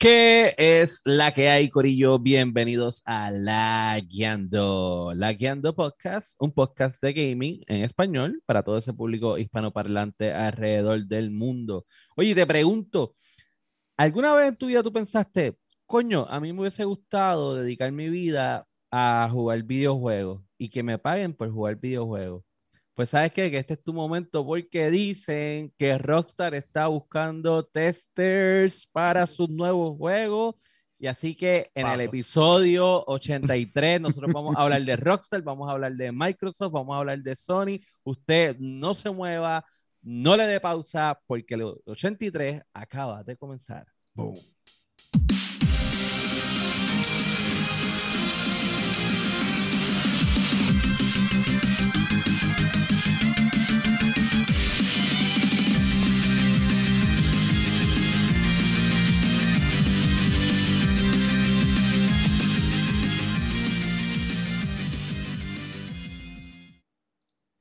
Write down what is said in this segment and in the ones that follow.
¿Qué es la que hay, Corillo? Bienvenidos a La Guiando. La Guiando Podcast, un podcast de gaming en español para todo ese público hispanoparlante alrededor del mundo. Oye, te pregunto, ¿alguna vez en tu vida tú pensaste, coño, a mí me hubiese gustado dedicar mi vida a jugar videojuegos y que me paguen por jugar videojuegos? Pues sabes qué? que este es tu momento porque dicen que Rockstar está buscando testers para sus nuevos juegos. Y así que en el episodio 83 nosotros vamos a hablar de Rockstar, vamos a hablar de Microsoft, vamos a hablar de Sony. Usted no se mueva, no le dé pausa porque el 83 acaba de comenzar. Boom.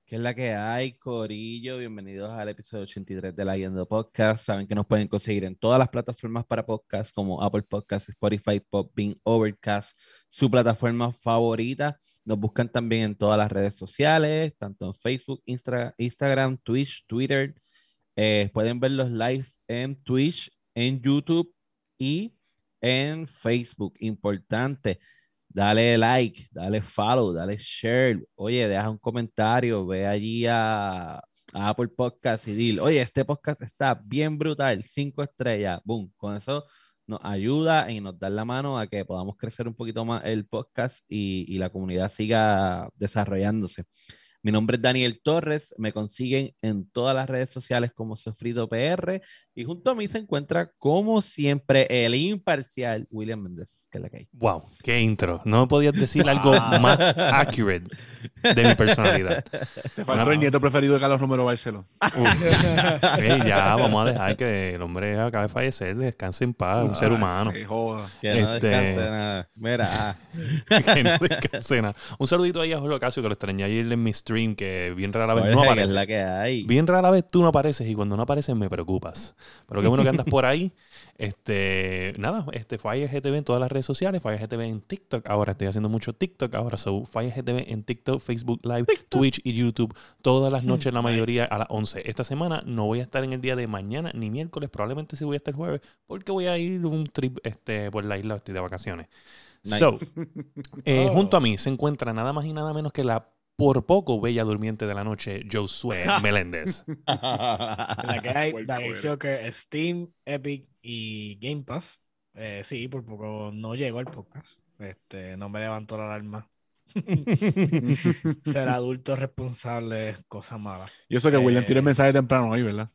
¿Qué es la que hay, Corillo? Bienvenidos al episodio 83 de la Yendo Podcast. Saben que nos pueden conseguir en todas las plataformas para podcast como Apple Podcasts, Spotify, Podbean, Overcast, su plataforma favorita. Nos buscan también en todas las redes sociales, tanto en Facebook, Instagram, Twitch, Twitter. Eh, pueden ver los live en Twitch, en YouTube y en Facebook. Importante dale like, dale follow, dale share. Oye, deja un comentario, ve allí a, Apple Podcast y dile, oye, este podcast está bien brutal, cinco estrellas, boom. Con eso nos ayuda y nos da la mano a que podamos crecer un poquito más el podcast y, y la comunidad siga desarrollándose. Mi nombre es Daniel Torres, me consiguen en todas las redes sociales como Sofrito PR y junto a mí se encuentra como siempre el imparcial William Méndez, que es la que hay. Wow, qué intro. No me podías decir algo más accurate de mi personalidad. Te faltó el nieto preferido de Carlos Romero Barceló. ya, vamos a dejar que el hombre acabe de fallecer, descanse en paz, un ser ah, humano. Que no este... descanse nada. Mira. que no descanse nada. Un saludito ahí a Julio Casio que lo extrañé ayer en mi stream, que bien rara vez no aparece. la que hay. Bien rara vez tú no apareces y cuando no apareces me preocupas. Pero qué bueno que andas por ahí. Este, nada, este Fire GTV en todas las redes sociales, Fire GTV en TikTok. Ahora estoy haciendo mucho TikTok. Ahora so Fire GTV en TikTok, Facebook Live, Twitch y YouTube. Todas las noches, la mayoría a las 11. Esta semana no voy a estar en el día de mañana ni miércoles. Probablemente sí voy a estar el jueves porque voy a ir un trip este, por la isla. Estoy de vacaciones. So, eh, oh. junto a mí se encuentra nada más y nada menos que la por poco bella durmiente de la noche, Josué Meléndez. la que hay, Daniel Soccer, Steam, Epic y Game Pass. Eh, sí, por poco no llegó al podcast. Este, no me levantó la alarma. Ser adulto responsable es cosa mala. Yo sé que William tiene el eh, mensaje temprano ahí, ¿verdad?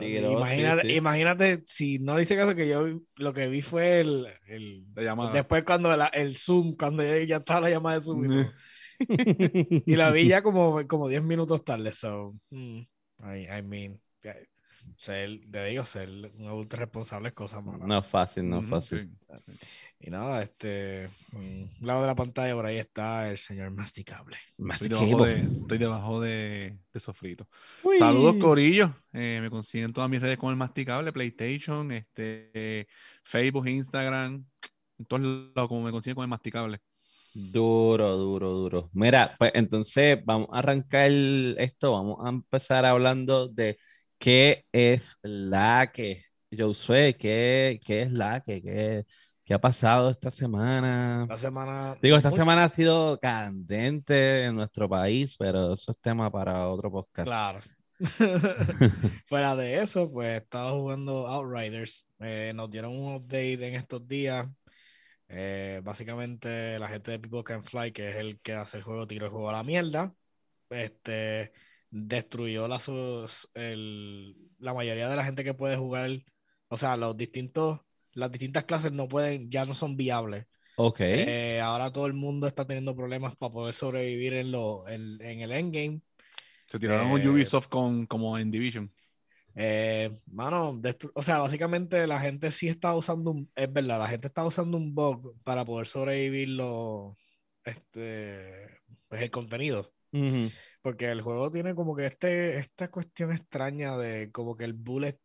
imagínate, imagínate si no le hice caso que yo lo que vi fue el, el después cuando el Zoom, cuando ya estaba la llamada de Zoom. y la vi ya como, como 10 minutos tarde. So, mm, I, mean, ser, te digo, ser un adulto responsable es cosa mala. No es fácil, no es fácil. Y nada, este, un lado de la pantalla por ahí está el señor masticable. Estoy debajo de, estoy debajo de, de sofrito. Saludos, Corillo. Eh, me consiguen todas mis redes con el masticable, PlayStation, este, Facebook, Instagram, en todos lados como me consiguen con el masticable. Duro, duro, duro. Mira, pues entonces vamos a arrancar esto, vamos a empezar hablando de qué es la que, yo sé, qué, qué es la que, qué, qué ha pasado esta semana. Esta semana. Digo, esta semana ha sido candente en nuestro país, pero eso es tema para otro podcast. Claro. Fuera de eso, pues he estado jugando Outriders. Eh, nos dieron un update en estos días. Eh, básicamente, la gente de People Can Fly, que es el que hace el juego, tiró el juego a la mierda. Este destruyó la, la mayoría de la gente que puede jugar. O sea, los distintos, las distintas clases no pueden, ya no son viables. Ok. Eh, ahora todo el mundo está teniendo problemas para poder sobrevivir en, lo, en, el endgame. Se tiraron un eh, Ubisoft con, como en Division. Eh, mano, o sea, básicamente la gente sí está usando un, es verdad, la gente está usando un bug para poder sobrevivir lo, este, pues el contenido. Porque el juego tiene como que este, esta cuestión extraña de como que el bullet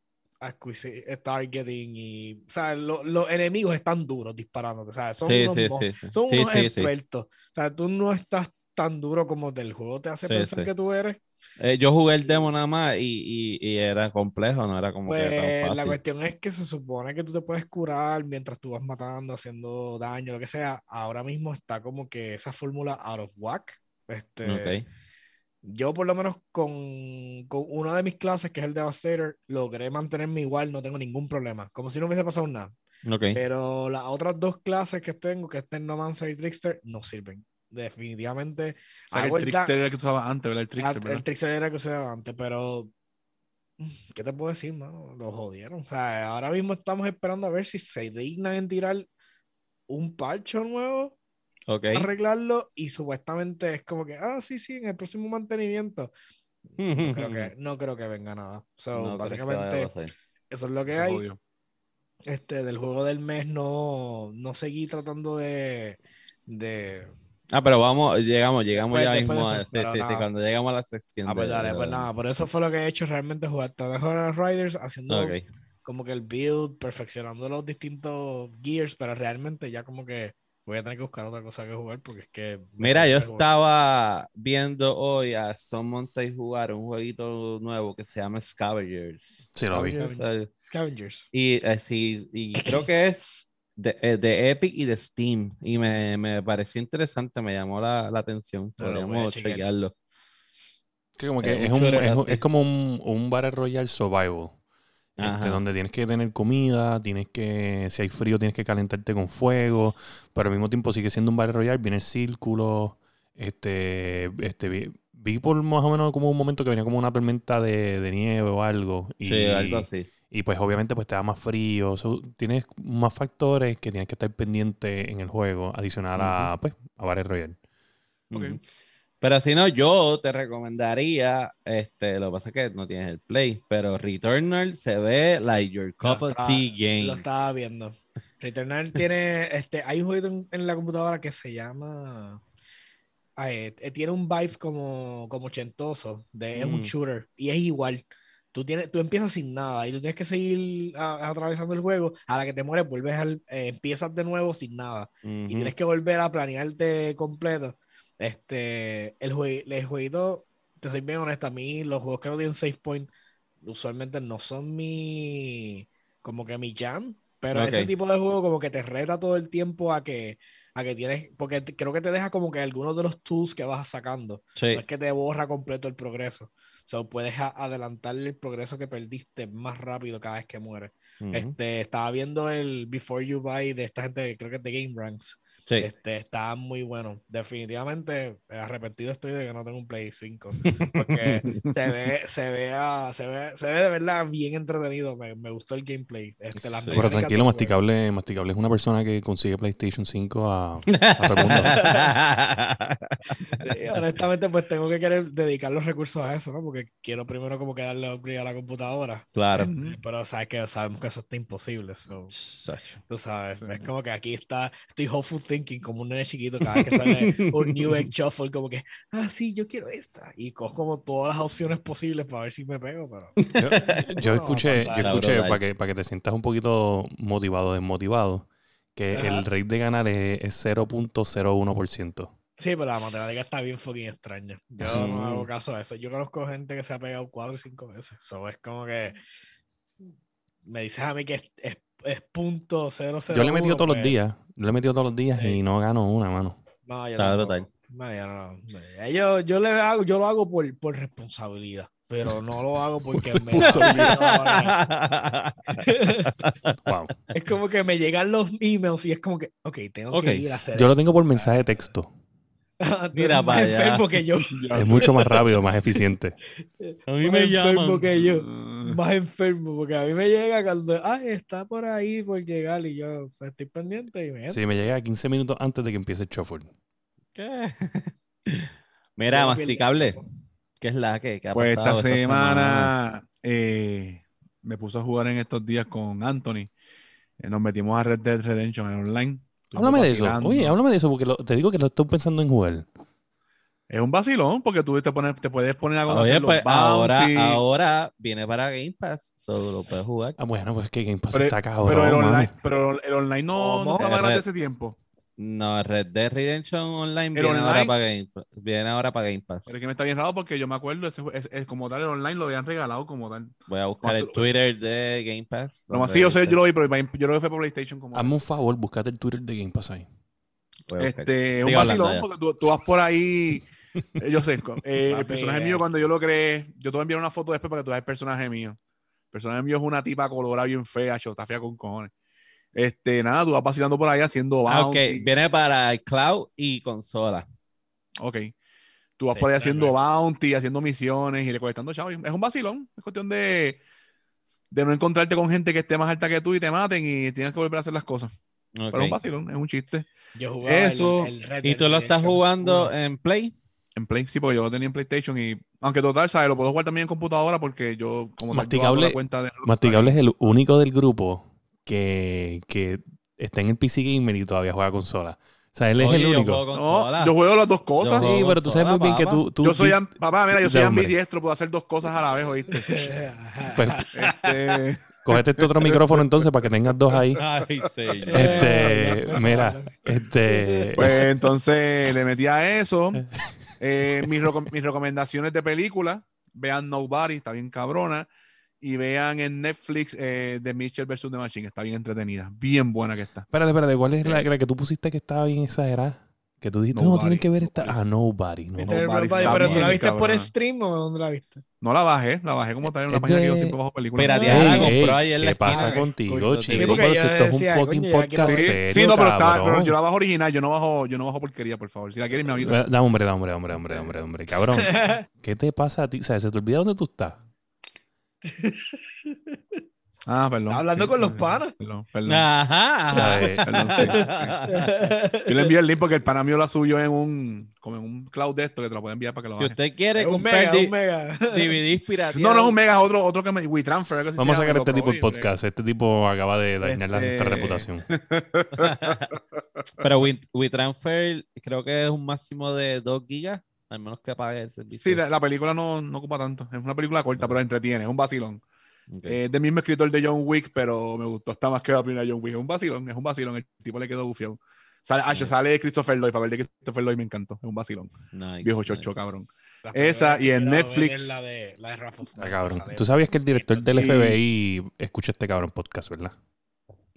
targeting y, o sea, lo- los enemigos están duros disparándote, o sea, son Sí, unos, sí, sí, son unos expertos, o sea, tú no estás tan duro como del juego te hace pensar que tú eres. Eh, yo jugué el demo nada más y, y- y era complejo, no era como que Pues tan la fácil. cuestión es que se supone que tú te puedes curar mientras tú vas matando, haciendo daño, lo que sea. Ahora mismo está como que esa fórmula out of whack. Este, Ok. Yo por lo menos con, con una de mis clases, que es el Devastator, logré mantenerme igual, no tengo ningún problema, como si no hubiese pasado nada. Ok. Pero las otras dos clases que tengo, que es Technomancer y Trickster, no sirven. Definitivamente. O sea, que el Trickster era el que tú usabas antes, ¿verdad? El Ah, Trickster, el ¿verdad? Trickster era el que usaba antes, pero. ¿Qué te puedo decir, mano? Lo jodieron. O sea, ahora mismo estamos esperando a ver si se dignan en tirar un parche nuevo, Ok. arreglarlo, y supuestamente es como que, ah, sí, sí, en el próximo mantenimiento. No creo que, no creo que venga nada. So, No básicamente, eso es lo que hay. Este, del juego del mes no, no seguí tratando de. de Ah, pero vamos, llegamos, llegamos Después- ya después de mismo. a- sí, sí, sí, cuando llegamos a la sección. ah, pues de- dale, de- pues nada, por eso fue lo que he hecho realmente jugar todas las Riders haciendo Ok. como que el build, perfeccionando los distintos gears, pero realmente ya como que voy a tener que buscar otra cosa que jugar porque es que... Mira, yo estaba viendo hoy a Stone Mountain jugar un jueguito nuevo que se llama Scavengers. Sí, lo vi. Scavengers, Scavengers. Y, eh, sí, y creo que es de, eh, de Epic y de Steam. Y me, me pareció interesante, me llamó la, la atención. Podríamos chequear. chequearlo. Que como Eh, que es, un, es, es como un, un Battle Royale Survival. este, donde tienes que tener comida, tienes que, si hay frío, tienes que calentarte con fuego, pero al mismo tiempo sigue siendo un Battle Royale, viene el círculo, este, este, vi, vi por más o menos como un momento que venía como una tormenta de, de nieve o algo, y, Sí, algo así. Y pues obviamente pues te da más frío, tienes más factores que tienes que estar pendiente en el juego, adicional a, pues, a Battle Royale. Pero si no, yo te recomendaría, este, lo que pasa es que no tienes el play, pero Returnal se ve like your cup Lo of estaba- tea game. Lo estaba viendo. Returnal tiene, este, hay un jueguito en, en la computadora que se llama, ay, eh, tiene un vibe como, como ochentoso, de, es un Mm. shooter y es igual. Tú, tienes, tú empiezas sin nada y tú tienes que seguir a- atravesando el juego. A la que te mueres, vuelves al, eh, empiezas de nuevo sin nada y Ujú. tienes que volver a planearte completo. Este, el, jue- el jueguito, te soy bien honesto, a mí los juegos que no tienen save point usualmente no son mi, como que mi jam, pero ese Ok. tipo de juego como que te reta todo el tiempo a que, a que tienes, porque creo que te deja como que algunos de los tools que vas sacando, Sí. no es que te borra completo el progreso, o sea, puedes a- adelantar el progreso que perdiste más rápido cada vez que mueres. Este, estaba viendo el Before You Buy de esta gente, creo que es de Game Ranks. Sí. Este, está muy bueno. Definitivamente eh, arrepentido estoy de que no tengo un Play 5. Porque se ve, se ve, a- se ve, se ve de verdad bien entretenido. Me, me gustó el gameplay. Este, las Sí. Pero tranquilo. Masticable, Masticable es una persona que consigue PlayStation 5 a, a todo el mundo. Sí, honestamente, pues tengo que querer dedicar los recursos a eso, ¿no? Porque quiero primero como que darle upgrade a la computadora. claro. Eh, Pero sabes que sabemos que eso está imposible. so, Tú sabes, Sí. es como que aquí está, estoy hopeful thinking como un nene chiquito cada vez que sale un New Egg Shuffle, como que, ah, sí, yo quiero esta. Y cojo como todas las opciones posibles para ver si me pego, pero... Yo, yo No, escuché, yo escuché para que, para que te sientas un poquito motivado o desmotivado, que Ajá. el rate de ganar es, es 0.01%. Sí, pero la matemática está bien fucking extraña. Yo no Mm. hago caso a eso. Yo conozco gente que se ha pegado cuatro y cinco veces. Eso es como que me dices a mí que es, es, es punto cero cero Yo le he metido uno, todos los pues, días, yo le he metido todos los días Sí. y no gano una, mano. No, yo. No, yo no. no. Yo, yo, le hago, yo lo hago por, por responsabilidad, pero no lo hago porque me Wow. Es como que me llegan los emails y es como que, ok, tengo que ir a hacer Yo lo tengo por ¿sabes? mensaje de texto. Mira más allá. enfermo que yo. Es mucho más rápido, más eficiente. A mí Más me enfermo llaman. que yo. Más enfermo, porque a mí me llega cuando, ay, está por ahí por llegar y yo estoy pendiente y me Sí, me llega 15 minutos antes de que empiece el shuffle. ¿Qué? Mira, masticable. ¿Qué es la que? ¿Qué ha Pues esta pasado semana eh, me puse a jugar en estos días con Anthony. Eh, nos metimos a Red Dead Redemption en online. Háblame de eso. Oye, háblame de eso porque lo- te digo que lo estoy pensando en jugar. Es un vacilón porque tú te, pones, te puedes poner a Oye, conocer los pues ahora, ahora viene para Game Pass, solo lo puedes jugar. Ah, bueno, pues que Game Pass Pero, está cabrón. pero el online, pero el online no, no estaba grande ese tiempo. No, Red Dead Redemption Online viene ahora online- para Game Pass. Viene ahora para Game Pass. Pero es que me está bien raro porque yo me acuerdo, ese, es, es como tal, el online lo habían regalado como tal. Voy a buscar el Twitter de Game Pass. Donde sí, yo sé, yo lo vi, pero yo lo vi fue por PlayStation como. Hazme un favor, búscate el Twitter de Game Pass ahí. Este, es un vacilón porque tú, tú vas por ahí. eh, Yo sé, eh, el personaje eh. mío, cuando yo lo creé, yo te voy a enviar una foto después para que tú veas el personaje mío. El personaje mío es una tipa colorada bien fea, cho, está fea con cojones. Este, nada, tú vas vacilando por ahí haciendo Ah, ok. bounty. Viene para el cloud y consola. Ok. Tú vas Sí, por ahí haciendo bounty, haciendo misiones y recolectando chavos. Es un vacilón. Es cuestión de, de no encontrarte con gente que esté más alta que tú y te maten y tienes que volver a hacer las cosas. Ok. Pero es un vacilón, es un chiste. Yo jugaba el- Eso. el Red ¿Y tú lo estás jugando uno. en Play? En Play, sí, porque yo lo tenía en PlayStation y aunque total, ¿sabes? Lo puedo jugar también en computadora porque yo, como tal, yo Masticable- la cuenta de. Masticable es el único del grupo que, que está en el PC Gamer y todavía juega consola. O sea, él es Oye, el yo único. juego consola. No, yo juego las dos cosas. Yo Sí, juego pero tú sabes muy bien que tú... tú yo soy, am- papá, mira, yo soy ambidiestro, puedo hacer dos cosas a la vez, ¿oíste? Pues, Este, cógete este otro micrófono entonces para que tengas dos ahí. Ay, señor. Este, mira, este... pues entonces le metí a eso. Eh, mis, reco- mis recomendaciones de película, vean Nobody, está bien cabrona. Y vean en Netflix eh, The Mitchell vs. The Machine, está bien entretenida, bien buena que está. Espérate, espérate, ¿cuál es la, la que tú pusiste que estaba bien exagerada? Que tú dijiste, no, Nobody, tienen que ver esta... Nobody. Ah, Nobody. no, ¿Viste no. Nobody Nobody? está ¿Pero tú la viste por stream o dónde la viste? No la bajé, la bajé como tal en una página que yo de- siempre bajo películas. Espérate, ya la ey, compró ayer en la ¿Qué pasa esquina. contigo, chico? sí, Pero yo si esto es un fucking podcast Sí, serio, sí, no, pero, está- pero yo la bajo original, yo no bajo, yo no bajo porquería, por favor. Si la quieres me avisa. Da hombre, da hombre, da hombre, da hombre, da hombre, da hombre. Cabrón, ¿qué te pasa a ti? O sea, ¿se te olvida dónde tú estás? Ah, perdón. Hablando sí, con los panas. Perdón, perdón. Ajá. Perdón, sí. Yo le envié el link porque el pana mío la subió en un, como en un cloud de esto que te lo puede enviar para que lo Si bajes. usted quiere un mega, di- un mega. DVDs pirateados. No, no es un mega, es otro, otro que me. WeTransfer. Vamos a sacar este lo tipo de podcast. Este tipo acaba de dañar nuestra Este- reputación. Pero We- WeTransfer creo que es un máximo de 2 gigas, al menos que pague el servicio. Sí, la, la película no, no ocupa tanto. Es una película corta, pero entretiene. Es un vacilón. Eh, Es del mismo escritor de John Wick, pero me gustó hasta más que la primera John Wick. Es un vacilón, es un vacilón. El tipo le quedó bufiado. Sale, ah, Nice. sale Christopher Lloyd. Para ver de Christopher Lloyd me encantó. Es un vacilón. Nice, Viejo nice. chocho, cabrón. La Esa, y en Netflix- es La de, la de Rafa Está cabrón. Sale- Tú sabías que el director del FBI escucha este cabrón podcast, ¿verdad?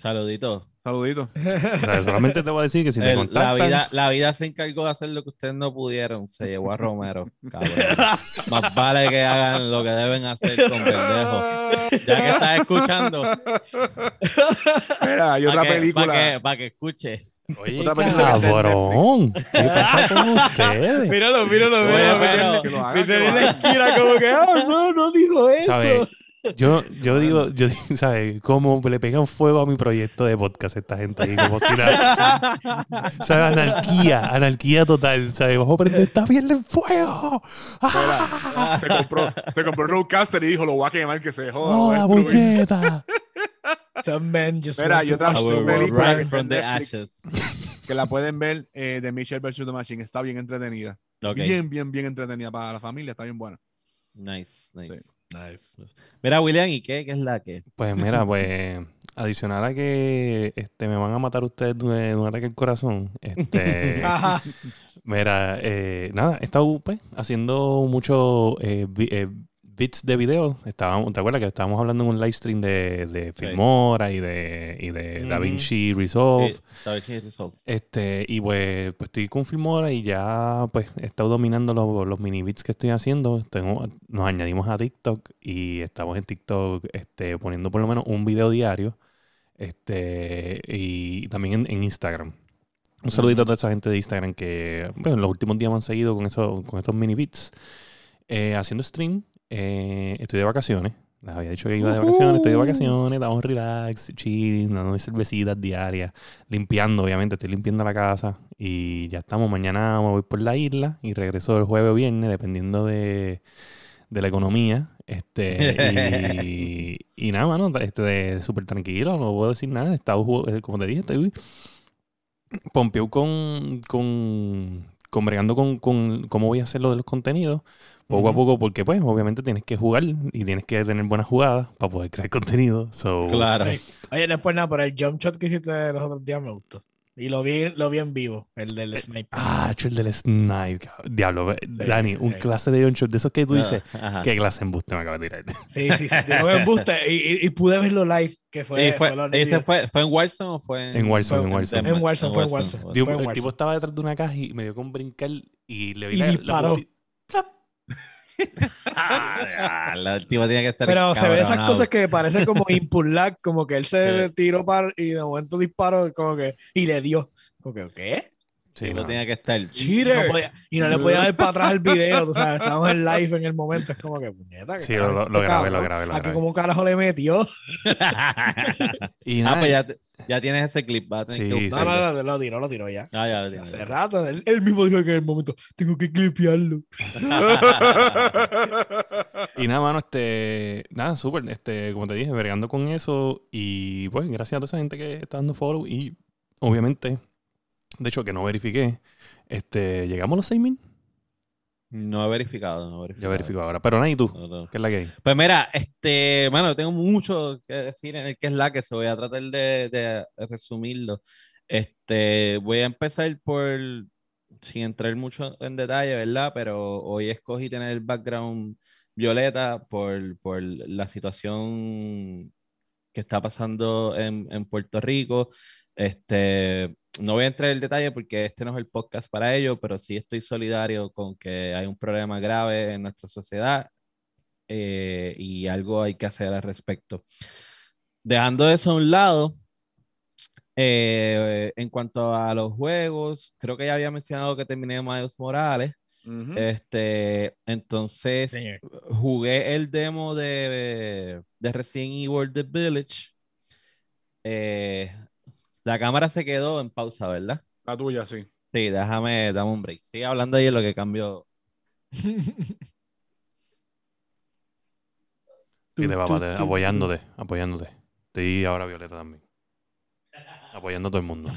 Saludito. Saludito. O sea, solamente te voy a decir que si te El- la, contactan... vida, la vida se encargó de hacer lo que ustedes no pudieron. Se llevó a Romero. Cabrón. Más vale que hagan lo que deben hacer con pendejos. Ya que estás escuchando, Mira, hay otra para que, película. pa' que, pa' que escuche. Oye, Otra cabrón. ¿Qué pasa con ustedes? Míralo, míralo, Oye, míralo. pero- Que lo haga, Me que lo tenía en la esquina como que, ah, no, no dijo eso. ¿Sabes? Yo, yo digo, yo ¿sabes? Cómo le pegan fuego a mi proyecto de podcast esta gente ahí, como si nada. ¿Sabes? Anarquía, anarquía total. ¿Sabes? Vamos a prender esta mierda en fuego. ¡Ah! Mira, se compró, se compró el Roadcaster y dijo, lo voy a quemar que se joda. lo ¡Oh, voy a la destruir". puñeta! Some men just Mira, want y to otra watch the I will world película from the ashes. Que la pueden ver eh, de Michelle vs. The Machine. Está bien entretenida. Ok. Bien, bien, bien entretenida para la familia. Está bien buena. Nice, nice. Sí. Nice. Mira, William, ¿y qué? ¿Qué es la que? Pues mira, pues adicional a que este, me van a matar ustedes de, de un ataque al corazón, este, Ajá. mira, eh, nada, he estado pues, haciendo muchos eh, vi- eh, bits de video. Estábamos, ¿Te acuerdas que estábamos hablando en un live stream de, de Filmora y de, y de. DaVinci Resolve? Sí, DaVinci Resolve. Este, y pues, pues estoy con Filmora y ya pues he estado dominando los, los mini bits que estoy haciendo. Tengo, nos añadimos a TikTok y estamos en TikTok este, poniendo por lo menos un video diario. Este, y también en, en Instagram. Un saludito a toda esa gente de Instagram que bueno, en los últimos días me han seguido con, eso, con estos mini bits. Eh, haciendo stream. Eh, estoy de vacaciones. Les había dicho que iba de vacaciones. Estoy de vacaciones. Estamos relax, chilling, dando cervecitas diarias. Limpiando, obviamente. Estoy limpiando la casa. Y ya estamos. Mañana me voy por la isla. Y regreso el jueves o viernes, dependiendo de, de la economía. Este, y, y nada, mano. Este, súper tranquilo. No puedo decir nada. Jug- eh, como te dije, estoy pompeó con, con, bregando con, con cómo voy a hacer lo de los contenidos, poco a poco, porque pues obviamente tienes que jugar y tienes que tener buenas jugadas para poder crear contenido. So, Claro. Oye, por nada, pero el jump shot que hiciste los otros días me gustó. Y lo vi, lo vi en vivo, el del sniper. Ah, hecho el del snipe. cabrón. Diablo, eh, Dani, un sí. clase de shot de esos que tú dices, Ah, Ajá. ¿qué clase de embuste me acaba de tirar? Sí, sí, sí. Tiró embuste y, y- y pude verlo live, que fue, ¿Y fue, ese fue, fue en Warzone o fue en, En Warzone, fue en Warzone. En Warzone, fue en Warzone. Digo, el tipo estaba detrás de una caja y me dio con brincar y le vi Y la. Ah, la- el tipo tiene que estar Pero se ve esas cosas que parece como input lag, como que él se tiró para y de momento disparó como que y le dio. Como que, ¿qué? Sí, no. tenía que estar Y no, cheater. podía- y no le podía dar para atrás el video, tú sabes, estábamos en live en el momento, es como que puñeta. ¿qué Sí, lo- es lo esto, grabé, lo grabé, lo Aquí grabé. como carajo le metió. Y ah, nada, pues ya, ya tienes ese clip. Vas a tener Sí, que sí. No, no, no, lo tiró, lo tiró ya. Ah, ya hace rato, él, él mismo dijo que en el momento tengo que clipearlo. y nada, mano, este, nada, súper, este, como te dije, bregando con eso y pues gracias a toda esa gente que está dando follow y obviamente, de hecho que no verifiqué, este, llegamos a los 6000, No he verificado, no he verificado. verifico ahora, pero nada, ¿y tú? No, no. ¿Qué es la que hay? Pues mira, este, bueno, tengo mucho que decir en el que es la que se voy a tratar de, de resumirlo. Este, voy a empezar por, sin entrar mucho en detalle, ¿verdad? Pero hoy escogí tener el background violeta por, por la situación que está pasando en, en Puerto Rico. Este, no voy a entrar en detalle porque este no es el podcast para ello, pero sí estoy solidario con que hay un problema grave en nuestra sociedad eh, y algo hay que hacer al respecto. Dejando eso a un lado, eh, en cuanto a los juegos, creo que ya había mencionado que terminé Miles Morales. Este, entonces Señor. jugué el demo de, de Resident Evil The Village. Eh, la cámara se quedó en pausa, ¿verdad? La tuya, sí. Sí, déjame, dame un break. Sigue hablando ahí en lo que cambió. Y te va, Tú, Pate, tú, apoyándote, apoyándote. Estoy ahora Violeta también. Apoyando a todo el mundo.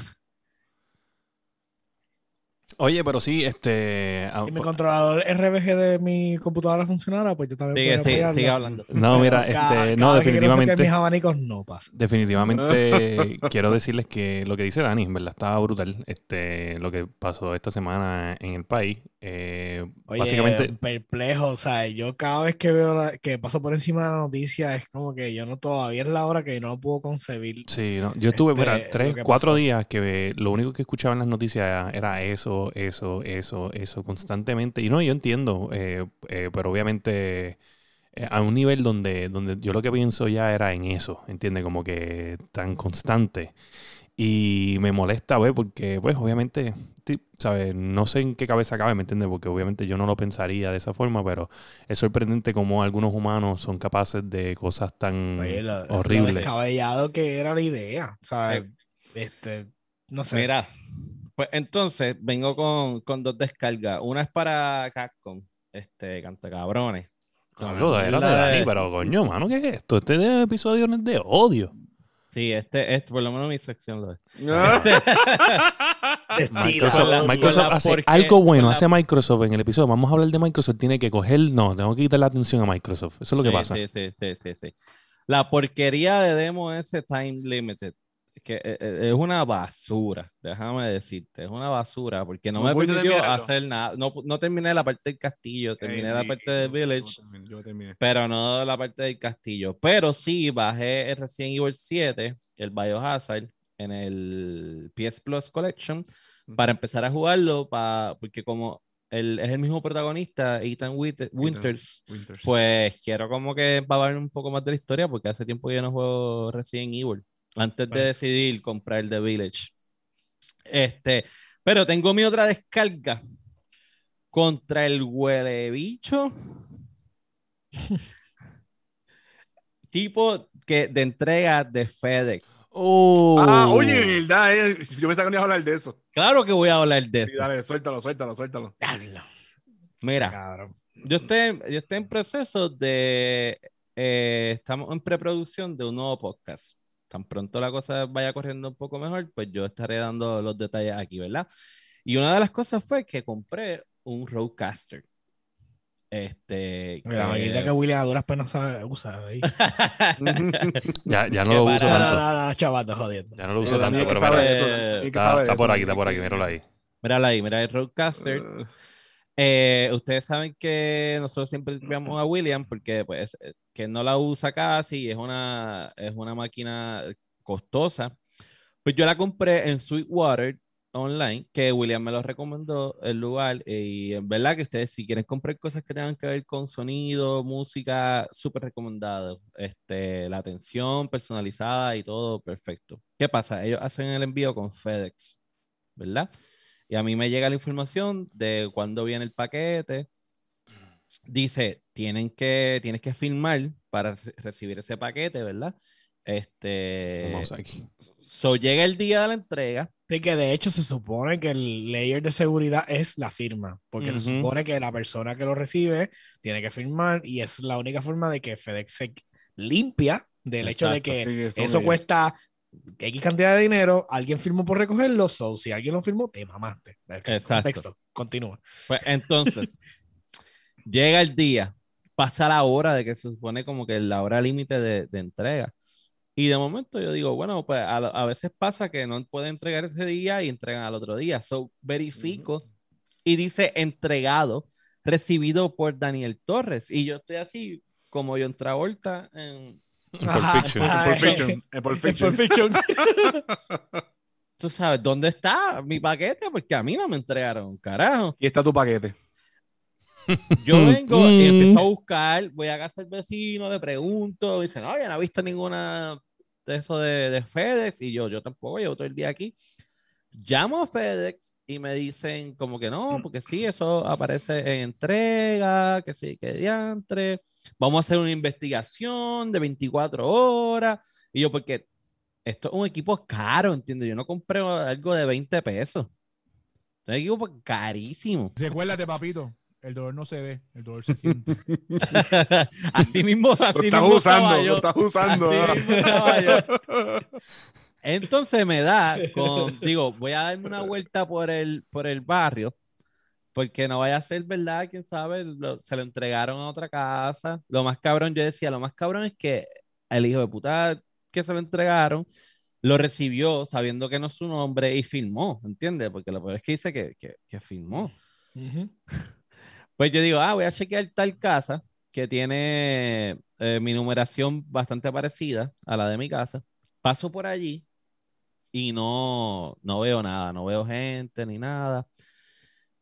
Oye, pero sí, este... ah, Si mi po- controlador RBG de mi computadora funcionara, pues yo también Sigue, podría sigue, apoyarlo. sigue hablando. No, mira, cada- este, cada no, que definitivamente... mis abanicos no pasa. Definitivamente quiero decirles que lo que dice Dani, en verdad, estaba brutal. Este, lo que pasó esta semana en el país. Eh, Oye, básicamente, perplejo, o sea, yo cada vez que veo la- que paso por encima de la noticia es como que yo no todavía es la hora que yo no lo puedo concebir. sí, no, yo estuve, este, mira, tres, cuatro pasó. días que lo único que escuchaba en las noticias era eso, eso, eso, eso constantemente. Y no, yo entiendo, eh, eh, pero obviamente eh, a un nivel donde, donde yo lo que pienso ya era en eso, ¿entiendes? Como que tan constante. Y me molesta, güey, porque, pues, obviamente, ¿sabes? No sé en qué cabeza cabe, ¿me entiendes? Porque obviamente yo no lo pensaría de esa forma, pero es sorprendente cómo algunos humanos son capaces de cosas tan Oye, lo, lo horribles. descabellado que era la idea, Eh, este, no sé. Mira, pues entonces vengo con, con dos descargas. Una es para Capcom, este, canta cabrones. Hablo de, La era de Dani, pero coño, mano, ¿qué es esto? Este episodio no es de odio. Sí, este, este, por lo menos mi sección lo es. Estira, Microsoft, la- Microsoft la hace algo bueno, la- hace Microsoft en el episodio. Vamos a hablar de Microsoft, tiene que coger. No, tengo que quitar la atención a Microsoft. Eso es lo que Sí, pasa. Sí, sí, sí, sí, sí. La porquería de demo ese Time Limited, que eh, eh, es una basura, déjame decirte, es una basura, porque no, ¿No me permitió hacer nada. No, no terminé la parte del castillo, terminé la parte del Village. Terminé, yo terminé. pero no la parte del castillo. Pero sí bajé el Resident Evil 7, el Biohazard, en el PS Plus Collection, para empezar a jugarlo, pa- porque como él es el mismo protagonista, Ethan Wit- Winters, Winters. pues quiero como que empaparme un poco más de la historia, porque hace tiempo que yo no juego Resident Evil, antes de Pues. decidir comprar el The Village. Este, pero tengo mi otra descarga contra el huele bicho. tipo que de entrega de FedEx. Oh. Ah, oye, verdad, eh, yo pensaba que no ibas a hablar de eso. Claro que voy a hablar de Sí, eso. dale, suéltalo, suéltalo, suéltalo. Mira, Cabrón. yo estoy, yo estoy en proceso de. eh, estamos en preproducción de un nuevo podcast. Tan pronto la cosa vaya corriendo un poco mejor, pues yo estaré dando los detalles aquí, ¿verdad? Y una de las cosas fue que compré un Roadcaster. Este. La maquinita que William a duras penas sabe usar ahí. Ya, ya no lo uso tanto. no, no, chaval, jodiendo. Ya no lo uso tanto, pero está, por aquí, está por aquí, míralo ahí. Míralo ahí, mira el Roadcaster. Eh, ustedes saben que nosotros siempre llamamos a William porque pues eh, que no la usa casi, es una, es una máquina costosa. Pues yo la compré en Sweetwater online, que William me lo recomendó el lugar y en verdad que ustedes si quieren comprar cosas que tengan que ver con sonido, música, súper recomendado. Este, la atención personalizada y todo perfecto. ¿Qué pasa? Ellos hacen el envío con FedEx, ¿verdad? Y a mí me llega la información de cuándo viene el paquete. Dice, tienen que, tienes que firmar para re- recibir ese paquete, ¿verdad? Este, Vamos aquí. so llega el día de la entrega. Sí, que de hecho se supone que el layer de seguridad es la firma, porque se supone que la persona que lo recibe tiene que firmar y es la única forma de que FedEx se limpia del hecho de que sí, eso cuesta X cantidad de dinero, alguien firmó por recogerlo, so si alguien lo firmó, te mamaste. Exacto. Contexto, continúa. Pues entonces, llega el día, pasa la hora de que se supone como que la hora límite de, de entrega. Y de momento yo digo, bueno, pues a, a veces pasa que no pueden entregar ese día y entregan al otro día. So, verifico y dice entregado, recibido por Daniel Torres. Y yo estoy así, como yo en Travolta, en, Pulp Fiction. Pulp Fiction, en Pulp Fiction. Tú sabes, ¿dónde está mi paquete? Porque a mí no me entregaron, carajo. Y está tu paquete. Yo vengo y Mm. empiezo a buscar, voy a casa del vecino, le pregunto, me dicen, no, yo no he visto ninguna de eso de, de FedEx, y yo, yo tampoco, llevo todo el día aquí. Llamo a FedEx y me dicen como que no, porque sí, eso aparece en entrega, que sí, que diantre. Vamos a hacer una investigación de 24 horas. Y yo, porque esto es un equipo caro, ¿entiendes? Yo no compré algo de 20 pesos. Es un equipo carísimo. Recuérdate, papito, el dolor no se ve, el dolor se siente. así mismo, Lo así estás mismo usando, estaba lo yo. estás usando. Así mismo yo. Entonces me da con, digo, voy a darme una vuelta por el, por el barrio, porque no vaya a ser verdad, quién sabe, lo- se lo entregaron a otra casa. Lo más cabrón, yo decía, lo más cabrón es que el hijo de puta que se lo entregaron lo recibió sabiendo que no es su nombre y filmó, ¿entiendes? Porque lo peor es que dice que, que, que filmó. Ujú. Pues yo digo, ah, voy a chequear tal casa que tiene eh, mi numeración bastante parecida a la de mi casa. Paso por allí y no, no veo nada, no veo gente ni nada.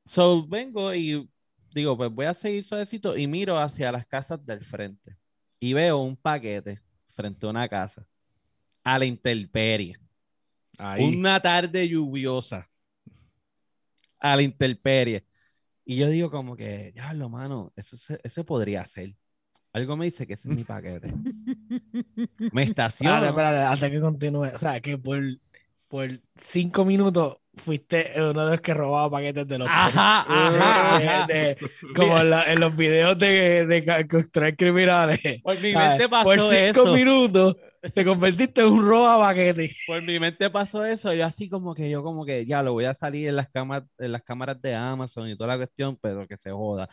So vengo y digo, pues voy a seguir suavecito y miro hacia las casas del frente y veo un paquete frente a una casa a la intemperie. Ahí. Una tarde lluviosa a la intemperie. Y yo digo como que, diablo, mano, eso, eso podría ser. Algo me dice que ese es mi paquete. Me estaciono. Espérate, espérate, hasta que continúe. O sea, que por, por cinco minutos fuiste uno de los que robaba paquetes de los Ajá, ajá, de- ajá. de- como en, la- en los videos de, de construir criminales. Por mi mente pasó Por cinco eso. minutos te convertiste en un roba paquete. Por mi mente pasó eso. Yo así como que yo como que ya lo voy a salir en las cámaras, en las cámaras de Amazon y toda la cuestión, pero que se joda.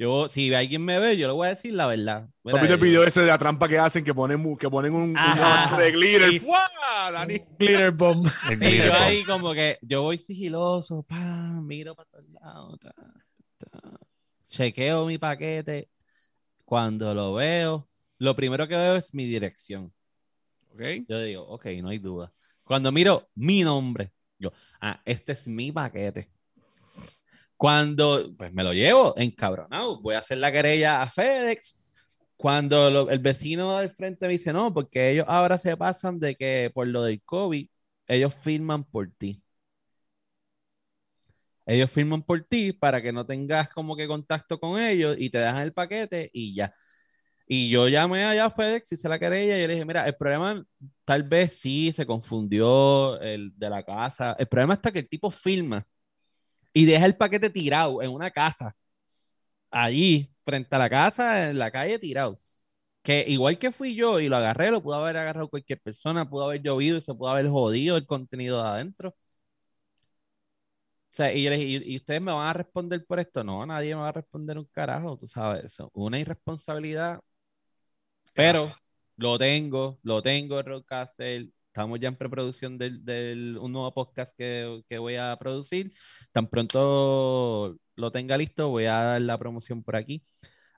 Yo, si alguien me ve, yo le voy a decir la verdad. Mira, ¿Tú viste el yo- video ese de la trampa que hacen que ponen, que ponen un, un de glitter? Y- ¡Fua! Dani. Glitter bomb. El Y glitter yo bomb. ahí como que yo voy sigiloso, pa, miro para todos lados, ta, ta. chequeo mi paquete. Cuando lo veo, lo primero que veo es mi dirección. ¿Ok? Yo digo, ok, no hay duda. Cuando miro mi nombre, yo, ah, este es mi paquete. Cuando, pues me lo llevo encabronado, voy a hacer la querella a FedEx. Cuando lo- el vecino del frente me dice, no, porque ellos ahora se pasan de que por lo del COVID, ellos firman por ti. Ellos firman por ti para que no tengas como que contacto con ellos y te dejan el paquete y ya. Y yo llamé allá a FedEx, hice la querella y yo le dije, mira, el problema tal vez sí se confundió el de la casa. El problema está que el tipo firma y deja el paquete tirado en una casa, allí, frente a la casa, en la calle tirado. Que igual que fui yo y lo agarré, lo pudo haber agarrado cualquier persona, pudo haber llovido y se pudo haber jodido el contenido de adentro. sea, y, yo les ¿y, y ustedes me van a responder por esto? No, nadie me va a responder un carajo, tú sabes eso. Una irresponsabilidad, pero lo tengo, lo tengo, Roadcaster. Estamos ya en preproducción del, del un nuevo podcast que, que voy a producir. Tan pronto lo tenga listo, voy a dar la promoción por aquí.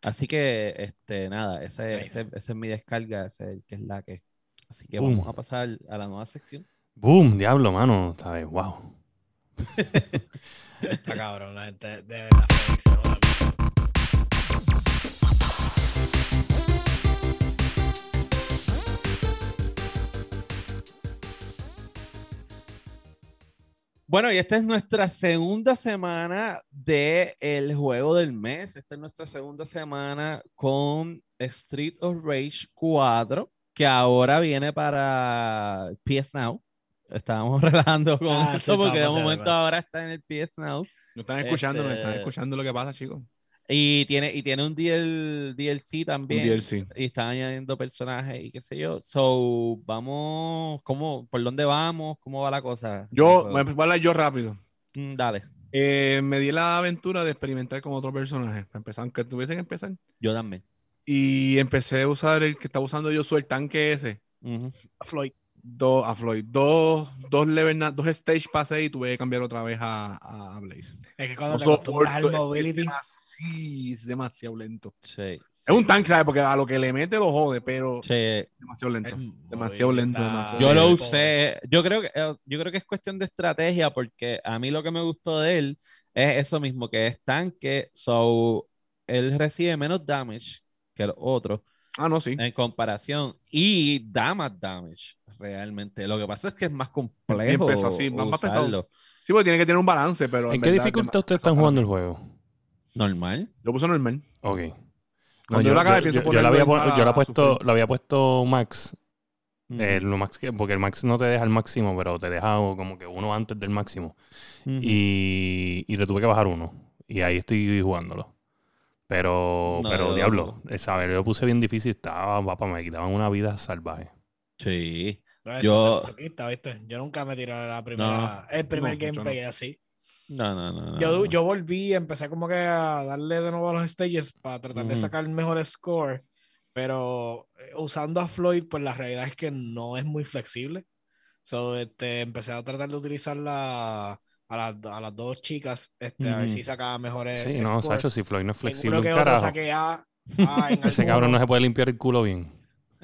Así que, este, nada, ese, Nice. ese- esa es mi descarga, ese es el que es la que. Así que Boom. vamos a pasar a la nueva sección. Boom, diablo, mano. ¿Sabes? Wow. Está cabrón, la gente de verdad. Bueno, y esta es nuestra segunda semana del el juego del mes. Esta es nuestra segunda semana con Street of Rage 4, que ahora viene para PS Now. Estábamos relajando con Ah, sí, eso porque de momento ahora está en el PS Now. No están escuchando, no están Este- escuchando lo que pasa, chicos. Y tiene, y tiene un DL DLC Un también. DLC. Y están añadiendo personajes y qué sé yo. So, vamos, ¿cómo, ¿por dónde vamos? ¿Cómo va la cosa? Yo, voy a hablar yo rápido. Mm, Dale, Eh, me di la aventura de experimentar con otro personaje. Para empezar, aunque tuviesen que empezar. yo también. Y empecé a usar el que estaba usando yo, el tanque ese. Floyd. Dos, a Floyd. Dos, dos, level, dos stage pasé y tuve que cambiar otra vez a, a, Blaze. Es que cuando No te acostumbras al mobility. Es, demasi- es demasiado lento. Sí, Es un tanque, ¿sabes? Porque a lo que le mete lo jode, pero sí. demasiado lento. es demasiado lento, demasiado Yo lo usé, yo creo que eh, yo creo que es cuestión de estrategia porque a mí lo que me gustó de él es eso mismo, que es tanque, so él recibe menos damage que el otro Ah, no, sí. en comparación y da más damage realmente. Lo que pasa es que es más complejo pesado, sí, más- más pesado. Sí, porque tiene que tener un balance, pero. ¿En qué verdad, dificultad ustedes están jugando el juego? Normal. Lo puse normal. Ok. Cuando yo la acabe, pienso yo, ponerlo la había, yo la, puesto, la había puesto max, eh, lo max que- porque el max no te deja el máximo, pero te deja como que uno antes del máximo. Y, y le tuve que bajar uno. Y ahí estoy jugándolo. Pero, No, pero yo diablo, tampoco. esa vez lo puse bien difícil. Estaba, papá, me quitaban una vida salvaje. Sí. No, Yo- es masoquista, ¿viste? Yo nunca me tiré la primera, el primer No, yo gameplay no. así. No, no, no. no, Yo, no. yo volví, empecé como que a darle de nuevo a los stages para tratar de sacar el mejor score, pero eh, usando a Floyd, pues la realidad es que no es muy flexible. So, este, empecé a tratar de utilizarla a las, a las dos chicas, este, a ver si sacaba mejores Sí, no. Sacho, si Floyd no es flexible, un que otro carajo. saqué A, A en Ese cabrón no se puede limpiar el culo bien.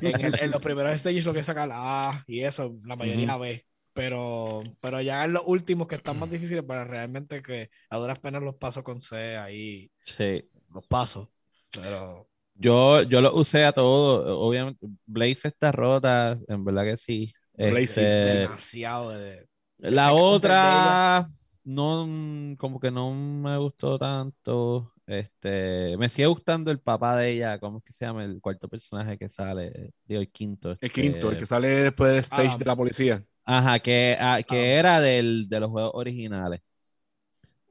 en, el- en los primeros stages lo que saca la A y eso, la mayoría B. Pero, pero ya en los últimos que están más difíciles, para realmente que a duras penas los paso con C ahí, Sí. los paso. Pero Yo, yo lo usé a todo. Obviamente, Blaze está rota, en verdad que sí. Blaze Este, demasiado de. La otra, no, como que no me gustó tanto. Este, me sigue gustando el papá de ella, ¿cómo es que se llama? El cuarto personaje que sale, digo, el quinto. El este, quinto, el que sale después del stage Adam. de la policía. Ajá, que, ah, que Adam. era del, de los juegos originales.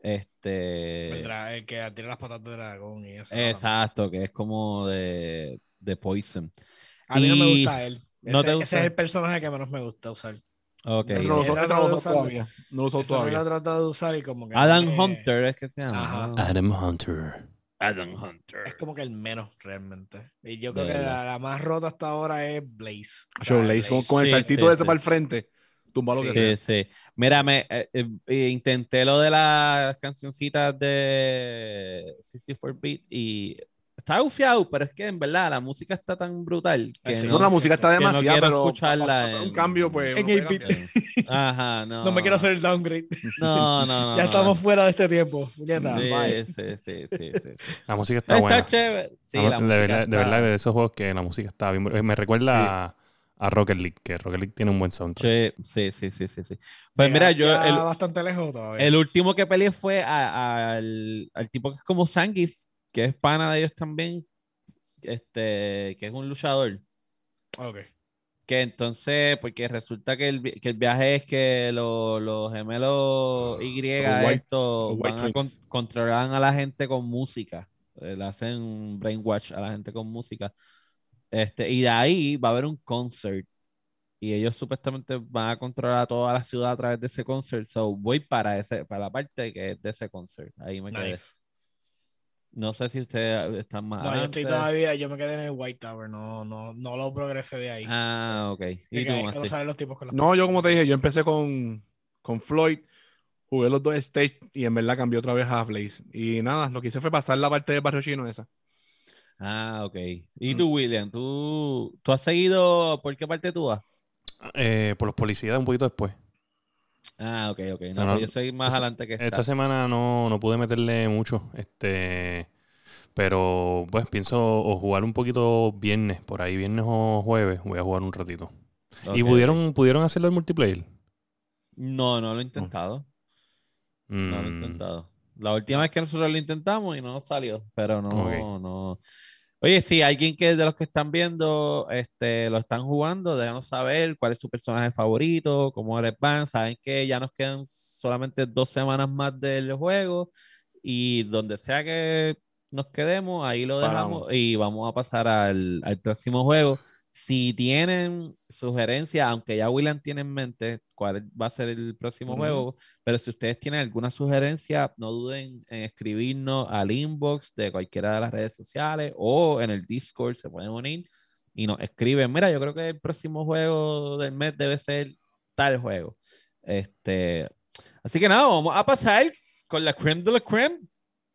Este, El, que tira las patas de dragón y eso. exacto, que es como de, de Poison. A mí no me gusta él. ¿No ese, ese es el personaje que menos me gusta usar. Ok. Eso no lo ha eso no lo de usarlo. todavía. No lo he todavía. tratado de usar y como que. Adam me- Hunter es que se llama. Ajá. ¿no? Adam Hunter. Adam Hunter. Es como que el menos realmente. Y yo creo De que la, la más rota hasta ahora es Blaze. O Show sea, Blaze, con, con el Sí, saltito sí, ese sí. para el frente. Tumba lo Sí. que Sí, sea. sí. Mira, me, eh, eh, eh, intenté lo de las cancioncitas de 64 Beat y estaba bufiado, pero es que en verdad la música está tan brutal que sí. No, no, la música está que no pero escucharla hacer un en- cambio, pues. en uno puede 8-bit. cambiar. Ajá, no. No me quiero hacer el downgrade. No, no, no. ya no. estamos fuera de este tiempo. bye. Sí, sí, sí, sí. La música está, Está, buena. chévere. Sí, la de, música verdad, de está- verdad, de esos juegos que la música está bien. Me recuerda a, a Rocket League, que Rocket League tiene un buen soundtrack. Sí, sí, sí, sí, sí, sí. Pues mira, yo Ya el, bastante lejos todavía. el último que peleé fue a- al, al tipo que es como Zangief, que es pana de ellos también, este, que es un luchador. Ok. Que entonces, porque resulta que el, que el viaje es que lo- los gemelos Y, estos, los van a con- a la gente con música. Eh, Le hacen brainwash a la gente con música. Este, y de ahí va a haber un concert y ellos supuestamente van a controlar a toda la ciudad a través de ese concert. So voy para ese, para la parte que es de ese concert. Ahí me quedé. No sé si ustedes están más No, yo estoy todavía, yo me quedé en el White Tower, no, no, no lo progresé de ahí. Ah, ok. ¿Y tú, hay que los tipos con las No, yo como te dije, yo empecé con, con Floyd, jugué los dos stage y en verdad cambié otra vez a Blaze. Y nada, lo que hice fue pasar la parte de Barrio Chino esa. Ah, ok. ¿Y Mm. tú, William? ¿Tú, ¿Tú has seguido por qué parte tú vas? Eh, por los policías un poquito después. Ah, ok, ok. No, No, no, yo soy más esta- adelante que Esta esta. semana no, no pude meterle mucho. Este. Pero pues pienso o jugar un poquito viernes, por ahí viernes o jueves, voy a jugar un ratito. ¿Y pudieron, pudieron hacerlo en multiplayer? No, no lo he intentado. No lo he Mm, intentado. La última vez que nosotros lo intentamos y no salió, pero no, no. Oye, si alguien que de los que están viendo este, lo están jugando, déjanos saber cuál es su personaje favorito, cómo les van. Saben que ya nos quedan solamente dos semanas más del juego y donde sea que nos quedemos, ahí lo dejamos Paramos. y vamos a pasar al, al próximo juego. Si tienen sugerencias, aunque ya William tiene en mente cuál va a ser el próximo Ujú. juego, pero si ustedes tienen alguna sugerencia, no duden en escribirnos al inbox de cualquiera de las redes sociales o en el Discord, se pueden unir y nos escriben, mira, yo creo que el próximo juego del mes debe ser tal juego. Este, así que nada, vamos a pasar con la creme de la creme,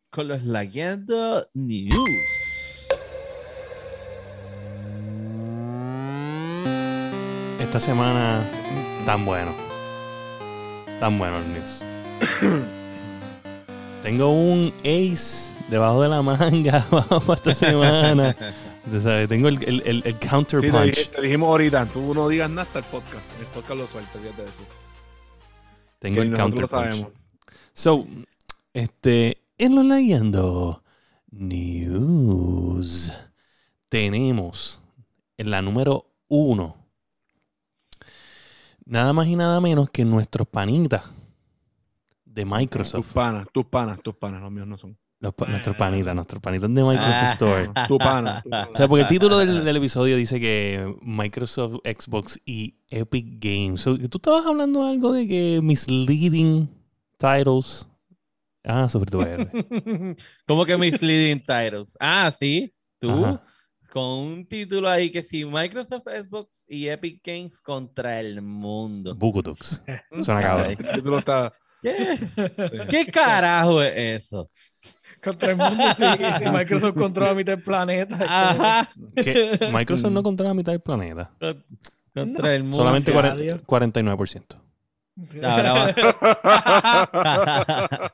con los Leyenda News. Esta semana tan bueno. Tan bueno el news. Tengo un ace debajo de la manga para esta semana. Sabes, Tengo el, el, el, el counter Sí, punch. te dijimos ahorita, tú no digas nada hasta el podcast. El podcast lo suelta, fíjate de eso. Tengo Que el counter lo punch. sabemos. So, este, en lo leyendo news, tenemos en la número uno, nada más y nada menos que nuestros panitas de Tus Microsoft. panas, tus panas, tus panas, los míos no son. Los pa- nuestros panitas, nuestros panitas de Microsoft Ah. Store. Tu pana. tu pana. O sea, porque el título del, del episodio dice que Microsoft, Xbox y Epic Games. So, ¿Tú estabas hablando algo de que misleading titles? Ah, sobre tu R. ¿Cómo que misleading titles? Ah, sí, tú. Ajá. Con un título ahí que sí, Microsoft, Xbox y Epic Games contra el mundo. Bukutux. Suena cabrón. El título está. ¿Qué, sí. ¿Qué carajo es eso? Contra el mundo, sí, sí, Microsoft controla mitad del planeta. Ajá. Microsoft no controla la mitad del planeta. Con- Contra el mundo. Solamente gracias a 40 Dios. 49%. Ahora, va-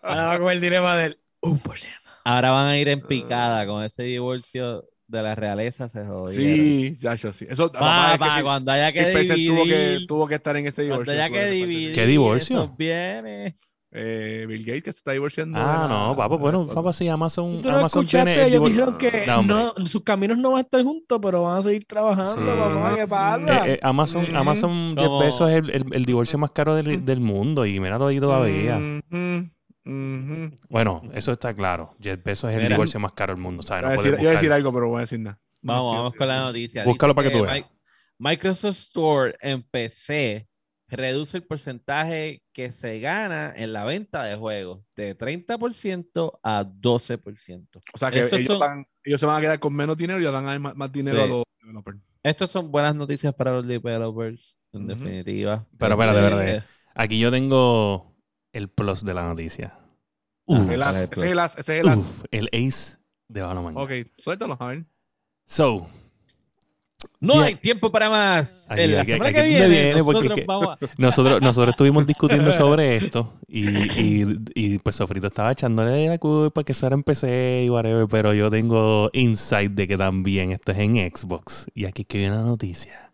Ahora va con el dilema del 1%. ahora van a ir en picada con ese divorcio de la realeza. Se jodieron. Sí, ya, yo sí. Eso, papá, es pa, que cuando haya que dividir. tuvo que, tuvo que estar en ese cuando divorcio. haya tuvo que dividir. ¿Qué divorcio? bienes. Eh, Bill Gates que se está divorciando. Ah, la- no, papá. Bueno, papá, sí, Amazon, ¿Tú no Amazon tiene escuchaste? el Ellos dijeron que No, sus caminos no van a estar juntos, pero van a seguir trabajando, Sí. papá. ¿Qué pasa? Eh, eh, Amazon, Ujú. Amazon Jeff Como- Bezos es el, el- el divorcio más caro del, del mundo y míralo ahí todavía. Bueno, eso está claro. Jeff Bezos es el Mira. divorcio más caro del mundo. ¿sabes? No a decir, puedes iba a decir buscar- algo, pero no voy a decir nada. Vamos, vamos con la noticia. Búscalo Dice para que tú veas. Mi- Microsoft Store en PC reduce el porcentaje que se gana en la venta de juegos de 30% a 12%. O sea que ellos, son- van- ellos se van a quedar con menos dinero y ya dan a más, más dinero Sí. a los developers. Estas son buenas noticias para los developers, en definitiva. Pero espérate, Eh, espérate. Aquí yo tengo el plus de la noticia. Uf, El as, ese es el as, ese es el as. uf, el ace de Balomanga. Ok, suéltalo, a ver. So, No hay tiempo para más. En la aquí- semana aquí que viene, viene, porque nosotros es que- vamos a... nosotros, nosotros estuvimos discutiendo sobre esto y, y, y, pues Sofrito estaba echándole la culpa que eso era en PC y whatever, pero yo tengo insight de que también esto es en Xbox. Y aquí es que viene la noticia.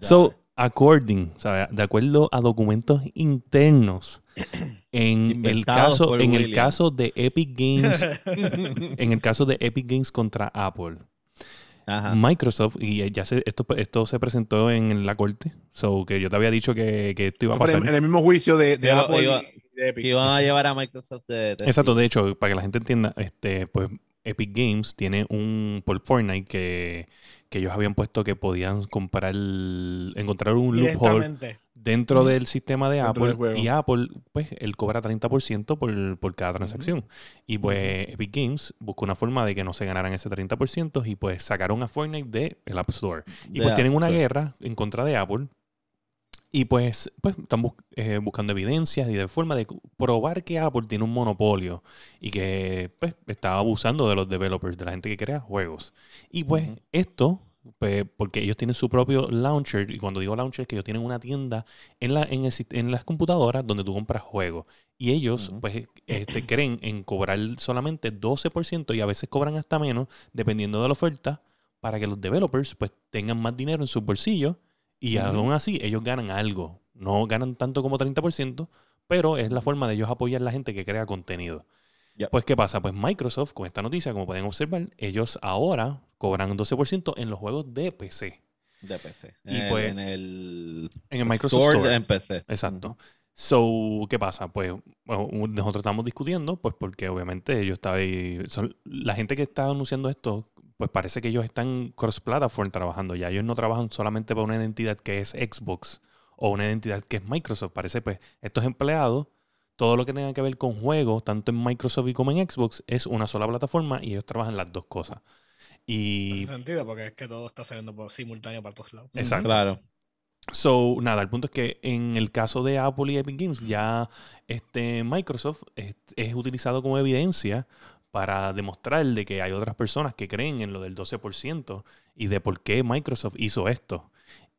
So, according, o sea, de acuerdo a documentos internos, en el caso, en el caso de Epic Games, en el caso de Epic Games contra Apple, Ajá. Microsoft, y ya se, esto, esto se presentó en la corte, so que yo te había dicho que, que esto iba a en, pasar. en el mismo juicio de, de Iba- Apple iba- y de Epic. que iban a llevar a Microsoft de, de- Exacto, de hecho, para que la gente entienda, este, pues Epic Games tiene un por Fortnite que, que ellos habían puesto que podían comprar encontrar un loophole dentro del sistema de Dentro Apple del y Apple pues él cobra 30% por, por cada transacción. Y pues Epic Games buscó una forma de que no se ganaran ese 30% y pues sacaron a Fortnite de el App Store. Y De pues tienen una guerra en contra de Apple y pues, pues están bus- eh, buscando evidencias y de forma de probar que Apple tiene un monopolio y que pues, está abusando de los developers, de la gente que crea juegos. Y pues esto, pues, porque ellos tienen su propio launcher, y cuando digo launcher, es que ellos tienen una tienda en, la, en, el sis- en las computadoras donde tú compras juegos. Y ellos, pues, este, creen en cobrar solamente 12% y a veces cobran hasta menos, dependiendo de la oferta, para que los developers, pues, tengan más dinero en sus bolsillos y aún así ellos ganan algo. No ganan tanto como 30%, pero es la forma de ellos apoyar a la gente que crea contenido. Pues, ¿qué pasa? Pues Microsoft, con esta noticia, como pueden observar, ellos ahora cobran 12% en los juegos de PC. De PC. Y En el- pues- en el, En el Microsoft Store. en PC. Exacto. So, ¿qué pasa? Pues bueno, nosotros estamos discutiendo, pues porque obviamente ellos estaban ahí, son- la gente que está anunciando esto, pues parece que ellos están cross-platform trabajando ya. Ellos no trabajan solamente para una identidad que es Xbox o una identidad que es Microsoft. Parece pues estos empleados, todo lo que tenga que ver con juegos, tanto en Microsoft y como en Xbox, es una sola plataforma y ellos trabajan las dos cosas. En Y ese sentido, porque es que todo está saliendo por simultáneo para todos lados. Exacto. Claro. So, nada, el punto es que en el caso de Apple y Epic Games, ya este Microsoft es, es utilizado como evidencia para demostrar de que hay otras personas que creen en lo del 12% y de por qué Microsoft hizo esto.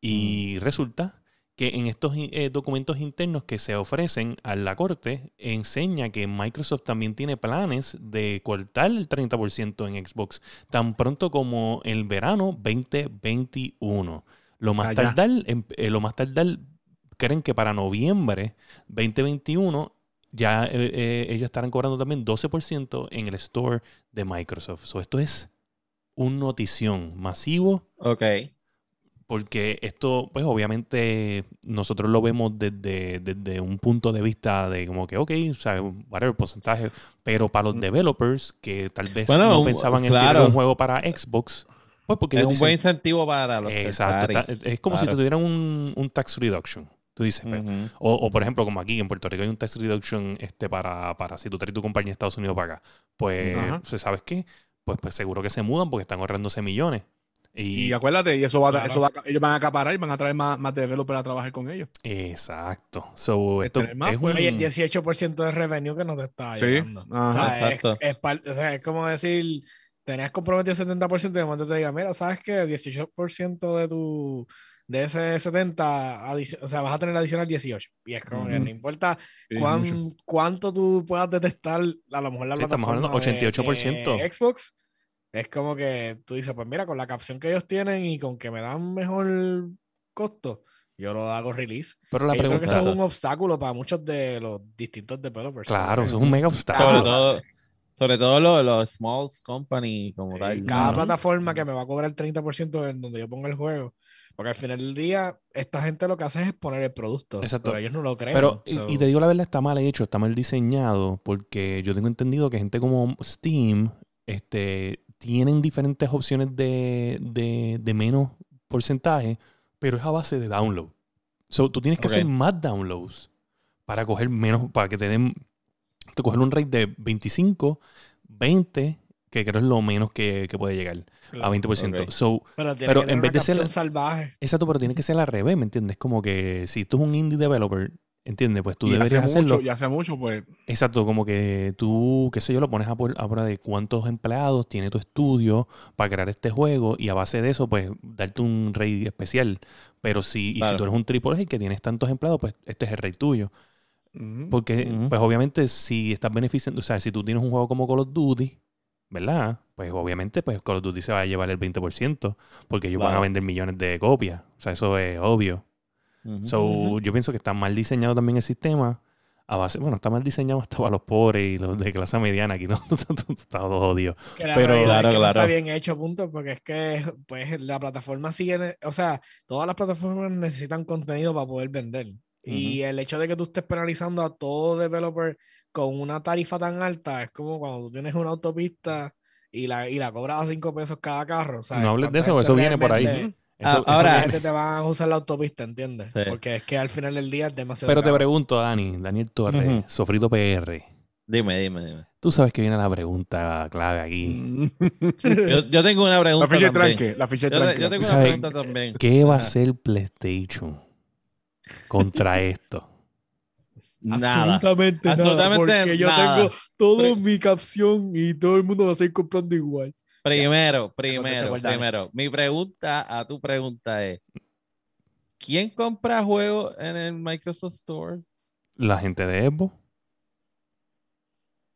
Y resulta que en estos eh, documentos internos que se ofrecen a la corte, enseña que Microsoft también tiene planes de cortar el 30% en Xbox tan pronto como el verano 2021. Lo más sea, tardar, em- eh, lo más tardar, creen que para noviembre 2021 ya eh, eh, ellos estarán cobrando también 12% en el store de Microsoft. So, esto es un notición masivo Ok. porque esto, pues obviamente nosotros lo vemos desde, desde un punto de vista de como que, ok, o sea, whatever porcentaje, pero para los Mm. developers que tal vez Bueno, no un- pensaban en claro. tirar un juego para Xbox, pues porque Es un dicen- buen incentivo para los Exacto, está- es como si te tuvieran un, un tax reduction. Tú dices, Ujú. o, o, por ejemplo, como aquí en Puerto Rico hay un tax reduction este, para, para si tú traes tu compañía de Estados Unidos para acá. Pues, pues, ¿sabes qué? Pues, pues seguro que se mudan porque están ahorrándose millones. Y, Y acuérdate, y eso va, a- Claro. eso va a- ellos van a acaparar y van a traer más, más developers a trabajar con ellos. Exacto. So, esto tener más, es pues. un- Oye, el 18% de revenue que no te está Sí, llegando. O ajá, sea, es, exacto. es par- o sea, es como decir, tenías comprometido 70% y de momento te diga, mira, ¿sabes qué? 18% de tu de ese 70, adici- o sea, vas a tener adicional 18. Y es como que Ujú. no importa cuán- cuánto tú puedas detectar, a lo mejor la Sí, estamos plataforma hablando de- 88%. de Xbox, es como que tú dices, pues mira, con la capción que ellos tienen y con que me dan mejor costo, yo lo hago release. Pero la Que yo creo que pregunta, eso es un obstáculo para muchos de los distintos developers. claro, eso es un mega Sobre obstáculo. todo, sobre todo los, los small company como sí, tal. cada ¿no? plataforma que me va a cobrar el 30% en donde yo ponga el juego. Porque al final del día, esta gente lo que hace es poner el producto. Exacto. Pero ellos no lo creen. Pero, y- so- y, te digo la verdad, está mal hecho, está mal diseñado, porque yo tengo entendido que gente como Steam este, tienen diferentes opciones de, de, de menos porcentaje, pero es a base de download. So, tú tienes que hacer más downloads para coger menos, para que te den, te coger un rate de 25, 20, que creo es lo menos que, que puede llegar, a Claro. 20%. Ok. So, Pero, tiene pero que tener en vez de ser- salvaje. Exacto, pero tiene que ser al revés, ¿me entiendes? Como que si tú es un indie developer, ¿entiendes? Pues tú y deberías hace hacerlo. mucho, y hace mucho, pues. Exacto, como que tú, qué sé yo, lo pones a, por- a prueba de cuántos empleados tiene tu estudio para crear este juego y a base de eso, pues, darte un rey especial. Pero si, y si tú eres un triple A que tienes tantos empleados, pues este es el rey tuyo. Porque, pues obviamente, si estás beneficiando, o sea, si tú tienes un juego como Call of Duty, ¿verdad? Pues obviamente, pues Call of Duty se va a llevar el 20%, porque ellos van a Claro. vender millones de copias. O sea, eso es obvio. Ujú. So, yo pienso que está mal diseñado también el sistema. A base, bueno, está mal diseñado hasta para los pobres y los de clase mediana. Aquí no está todo odio. Que la Pero- realidad es Claro, que no claro. está bien hecho, punto, porque es que pues la plataforma sigue, o sea, todas las plataformas necesitan contenido para poder vender. Y el hecho de que tú estés penalizando a todo developer con una tarifa tan alta es como cuando tú tienes una autopista y la, y la cobras a 5 pesos cada carro. ¿sabes? No hables de ¿Cuánta eso, eso viene por ahí. Eso- Ah, eso ahora- ¿Cuánta viene. gente te van a usar la autopista, ¿entiendes? Sí. Porque es que al final del día es demasiado. Pero te pregunto, Dani, Daniel Torres, Ujú. Sofrito PR. Dime, dime, dime. Tú sabes que viene la pregunta clave aquí. Yo, yo tengo una La pregunta. ficha de también. tranque, la ficha de Yo, tranque. yo tengo una ¿Sabe pregunta también. ¿Qué va a hacer PlayStation contra esto? Nada. Absolutamente, Absolutamente nada. Porque yo tengo todo Pre- mi capción y todo el mundo va a seguir comprando igual. Primero, primero, primero. Mi pregunta a tu pregunta es: ¿Quién compra juegos en el Microsoft Store? La gente de Xbox.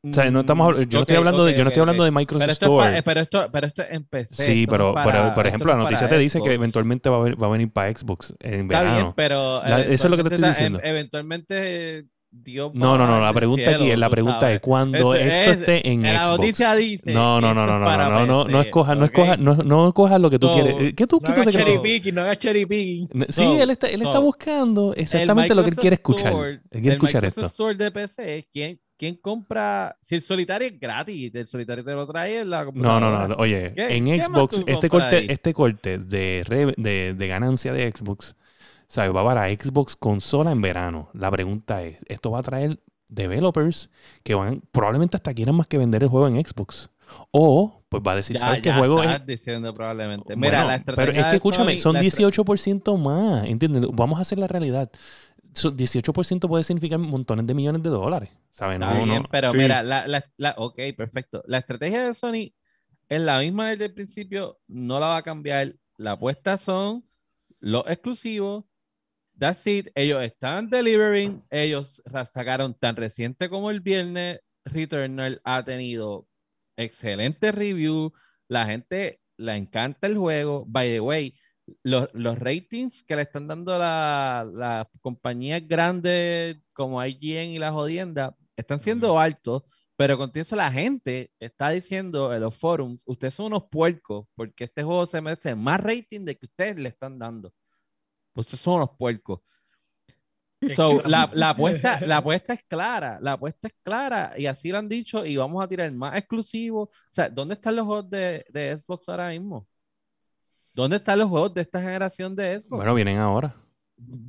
O sea, no estamos, yo no estoy hablando de, ok, yo no estoy hablando de Microsoft Pero esto, es Store. pa- eh, pero, esto, pero esto es en PC. sí, esto no pero, es pero, para- por esto ejemplo, no la es noticia para te dice que Xbox. eventualmente va a, venir, va a venir para Xbox en Está verano. bien, pero. La- eso es lo que te estoy diciendo. ta- Eventualmente, Dios. No, no, no, la pregunta aquí cielo, es, la pregunta sabes. es cuando Ese esto es- esté en La Xbox. noticia dice. No, no, no, no, es no, para no, no, no, no escojas, no escojas, no, no escojas lo que tú So, quieres. ¿Qué tú, No qué hagas cherry picking, no hagas cherry picking. No, Sí, él está, él está buscando exactamente lo que él quiere escuchar. Él quiere escuchar el Microsoft esto. Store de PC, ¿quién, ¿quién compra? Si el solitario es gratis, el solitario te lo trae en la No, no, no. Oye, ¿Qué- en qué Xbox, este corte, ahí? este corte de, re- de, de ganancia de Xbox, ¿sabes? Va para Xbox consola en verano. La pregunta es, ¿esto va a traer developers que van, probablemente hasta quieran más que vender el juego en Xbox? O, pues va a decir, Ya, ¿sabes qué ya juego es? diciendo probablemente. Bueno, Mira, la estrategia pero es que escúchame, Sony- son la estra- 18% más, ¿entiendes? Vamos a hacer la realidad. So, 18% puede significar montones de millones de dólares, ¿sabes? Está No, bien, no. pero Sí. mira, la, la, la- ok, perfecto. La estrategia de Sony es la misma desde el principio, no la va a cambiar. La apuesta son los exclusivos. That's it. Ellos están delivering. Ellos sacaron tan reciente como el viernes. Returnal ha tenido excelente review. La gente le encanta el juego. By the way, los, los ratings que le están dando la- las compañías grandes como IGN y la jodienda están siendo altos, pero con eso la gente está diciendo en los forums, ustedes son unos puercos, porque este juego se merece más rating de que ustedes le están dando. Pues ustedes son unos puercos. So, la, la apuesta, la apuesta es clara, la apuesta es clara y así lo han dicho y vamos a tirar más exclusivos. O sea, ¿dónde están los juegos de, de Xbox ahora mismo? ¿Dónde están los juegos de esta generación de Xbox? Bueno, vienen ahora.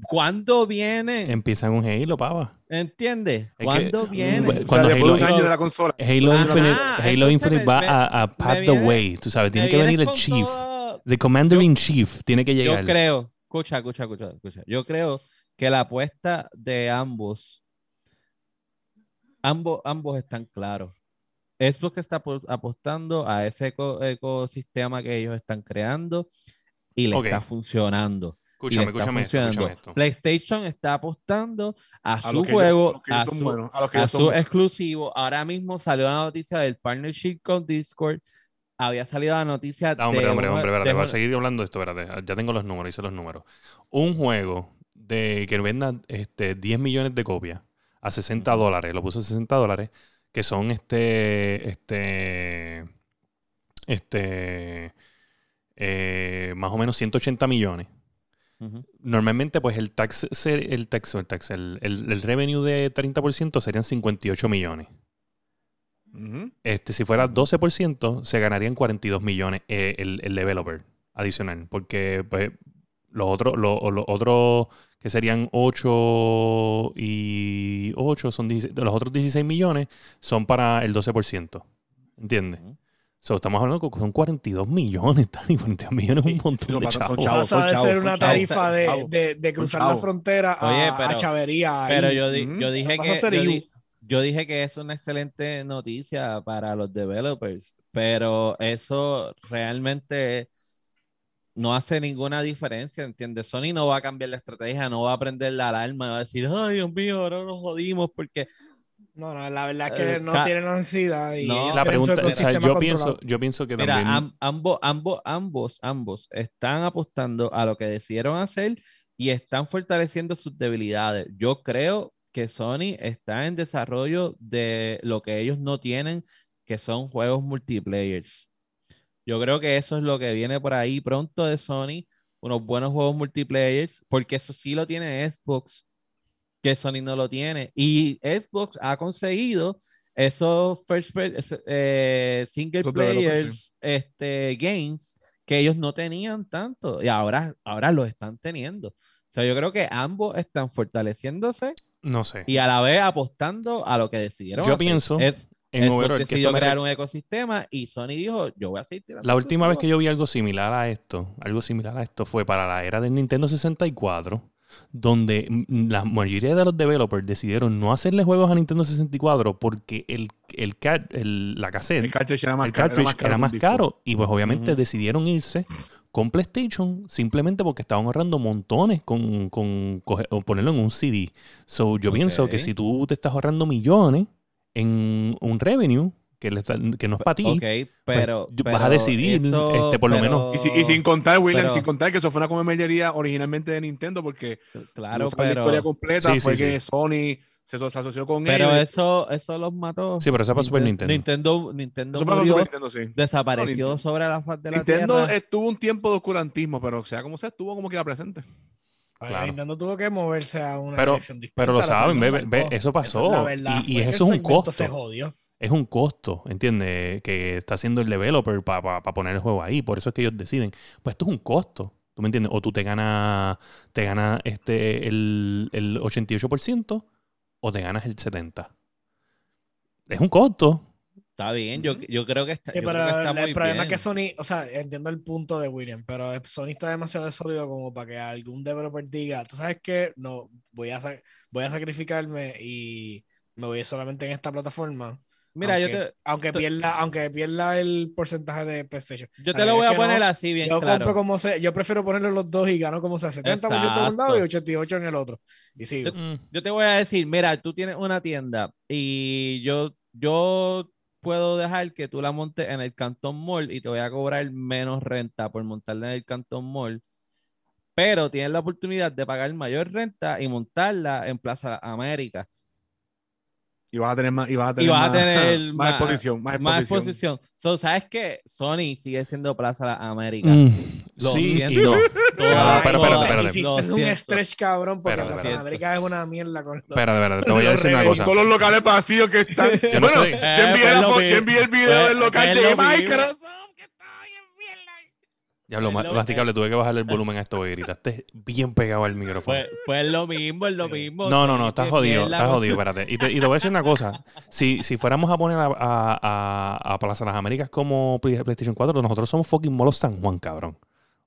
¿Cuándo vienen? Empiezan con Halo, pava. ¿Entiendes? que- ¿Cuándo vienen? Bueno, O sea, cuando después de un Halo- año de la consola. Halo Ajá, Infinite, Halo Infinite me- va me- a, a pave the way, tú sabes, tiene que venir el chief, todo- the commander Yo- in chief, tiene que Yo llegar. creo, escucha, escucha, escucha, escucha. Yo creo que la apuesta de ambos, ambos, ambos están claros. Xbox está apo- apostando a ese eco- ecosistema que ellos están creando y le está funcionando. Escúchame, escúchame esto, escúchame esto. PlayStation está apostando a, A su juego, a su, buenos, a su buenos. exclusivo. Ahora mismo salió la noticia del partnership con Discord. Había salido la noticia Ah, hombre, de hombre, hombre, de espérate, voy a seguir hablando de esto, espérate. Ya tengo los números, hice los números. Un juego de que venda este, 10 millones de copias a 60 dólares, lo puso a 60 dólares, que son este, este, este, eh, más o menos 180 millones. Normalmente, pues el tax, el tax, el tax, el, el- el revenue de 30% serían 58 millones. Este, si fuera 12%, se ganarían 42 millones eh, el, el developer adicional. Porque pues, los otros, los, los otros que serían 8 y 8 son 16 los otros 16 millones son para el 12%. ¿Entiendes? Ujú. So, estamos hablando que son 42 millones, Dani. 42 millones es un Sí, montón son de bastante- son chavos. chavos. Pasa de chavos, ser son una chavos, tarifa de, chavos. de, de cruzar la chavos. frontera a, Oye, a pero- chavería. Pero yo, di- yo dije a que yo, di- yo dije que es una excelente noticia para los developers, pero eso realmente no hace ninguna diferencia, ¿entiendes? Sony no va a cambiar la estrategia, no va a prender la alarma, va a decir, ay, Dios mío, ahora nos jodimos porque No, no, la verdad es que Eh, no ca- tienen necesidad. Y No, La pregunta, o sea, yo pienso, yo pienso que Mira, también. am- ambos, ambos, ambos, ambos están apostando a lo que decidieron hacer y están fortaleciendo sus debilidades. Yo creo que Sony está en desarrollo de lo que ellos no tienen, que son juegos multiplayers. Yo creo que eso es lo que viene por ahí pronto de Sony, unos buenos juegos multiplayers, porque eso sí lo tiene Xbox, que Sony no lo tiene. Y Xbox ha conseguido esos first eh, single players este, games que ellos no tenían tanto y ahora, ahora los están teniendo. O sea, yo creo que ambos están fortaleciéndose No sé. y a la vez apostando a lo que decidieron. Yo hacer. pienso es, En que decidió me crear re- un ecosistema y Sony dijo, yo voy a seguir tirando La última vez que exclusivos". yo vi algo similar a esto, algo similar a esto fue para la era del Nintendo 64, donde la mayoría de los developers decidieron no hacerle juegos a Nintendo 64 porque el, el, la cassette, El cartridge era más el caro. cartridge era que más caro y pues obviamente decidieron irse con PlayStation simplemente porque estaban ahorrando montones con, con o ponerlo en un CD. So yo pienso que si tú te estás ahorrando millones en un revenue que, le está- que no es para ti, Ok, pero, vas a pero decidir, eso- este, por lo menos- Y, si- y sin contar, William, pero- sin contar que eso fue una comedia originalmente de Nintendo, porque Claro, no la pero, historia completa Sí, fue sí, que sí. Sony se, se asoció con pero él. eso, eso los mató. Sí, pero eso es para Super Nintendo. Nintendo, Nintendo Eso fue para murió, Super Nintendo, sí. desapareció Nintendo. sobre la faz de la Nintendo tierra. estuvo un tiempo de oscurantismo, pero sea como sea, estuvo como que era presente. Claro. Nintendo tuvo que moverse a una Pero- dirección distinta. pero lo saben, ve- ve- eso pasó. verdad, Y- eso es un costo. Se jodió. Es un costo, ¿entiendes? Que está haciendo el developer para poner el juego ahí. Por eso es que ellos deciden. Pues esto es un costo. ¿Tú me entiendes? O tú te ganas te ganas este, el, el 88% o te ganas el 70%. Es un costo. Está bien, yo, yo creo que está, Sí, yo pero creo que está el, muy problema bien. es que Sony, o sea, entiendo el punto de William, pero Sony está demasiado sólido como para que algún developer diga, tú sabes que no, voy a, voy a sacrificarme y me voy solamente en esta plataforma. Mira, aunque, yo te, aunque te- pierda, aunque pierda el porcentaje de PlayStation. yo te lo voy a poner no, así bien Yo claro. compro como sea, yo prefiero ponerle los dos y gano como sea, 70% de un lado y 88 en el otro. Y sigo. Mm, Yo te voy a decir, mira, tú tienes una tienda y yo, yo puedo dejar que tú la montes en el Canton Mall y te voy a cobrar menos renta por montarla en el Canton Mall, pero tienes la oportunidad de pagar mayor renta y montarla en Plaza América. Y vas a tener más, y vas a tener Y vas a más, tener más más- exposición. Más Más exposición. exposición. So, ¿Sabes qué? Sony sigue siendo Plaza América. mm, Lo sí y siento. no. Toda- espérate, espérate. Hiciste un stretch cabrón porque la espérate. América es una mierda con los- Espérate, espérate, te voy a decir una Con cosa. Todos los locales vacíos que están. Yo no bueno, sé. yo Eh, envié, pues la envié el video Pues- del local pues de. Microsoft. que está bien mierda. Diablo, Pues ma- lo- masticable, tuve que bajarle el volumen a esto porque gritaste bien pegado al micrófono. Pues, pues lo mismo, es lo mismo. No, no, no, estás jodido, estás jodido, espérate. Y te, y te voy a decir una cosa. Si, si fuéramos a poner a, a, a, a Plaza Las Américas como Play- PlayStation 4, nosotros somos fucking molos San Juan, cabrón.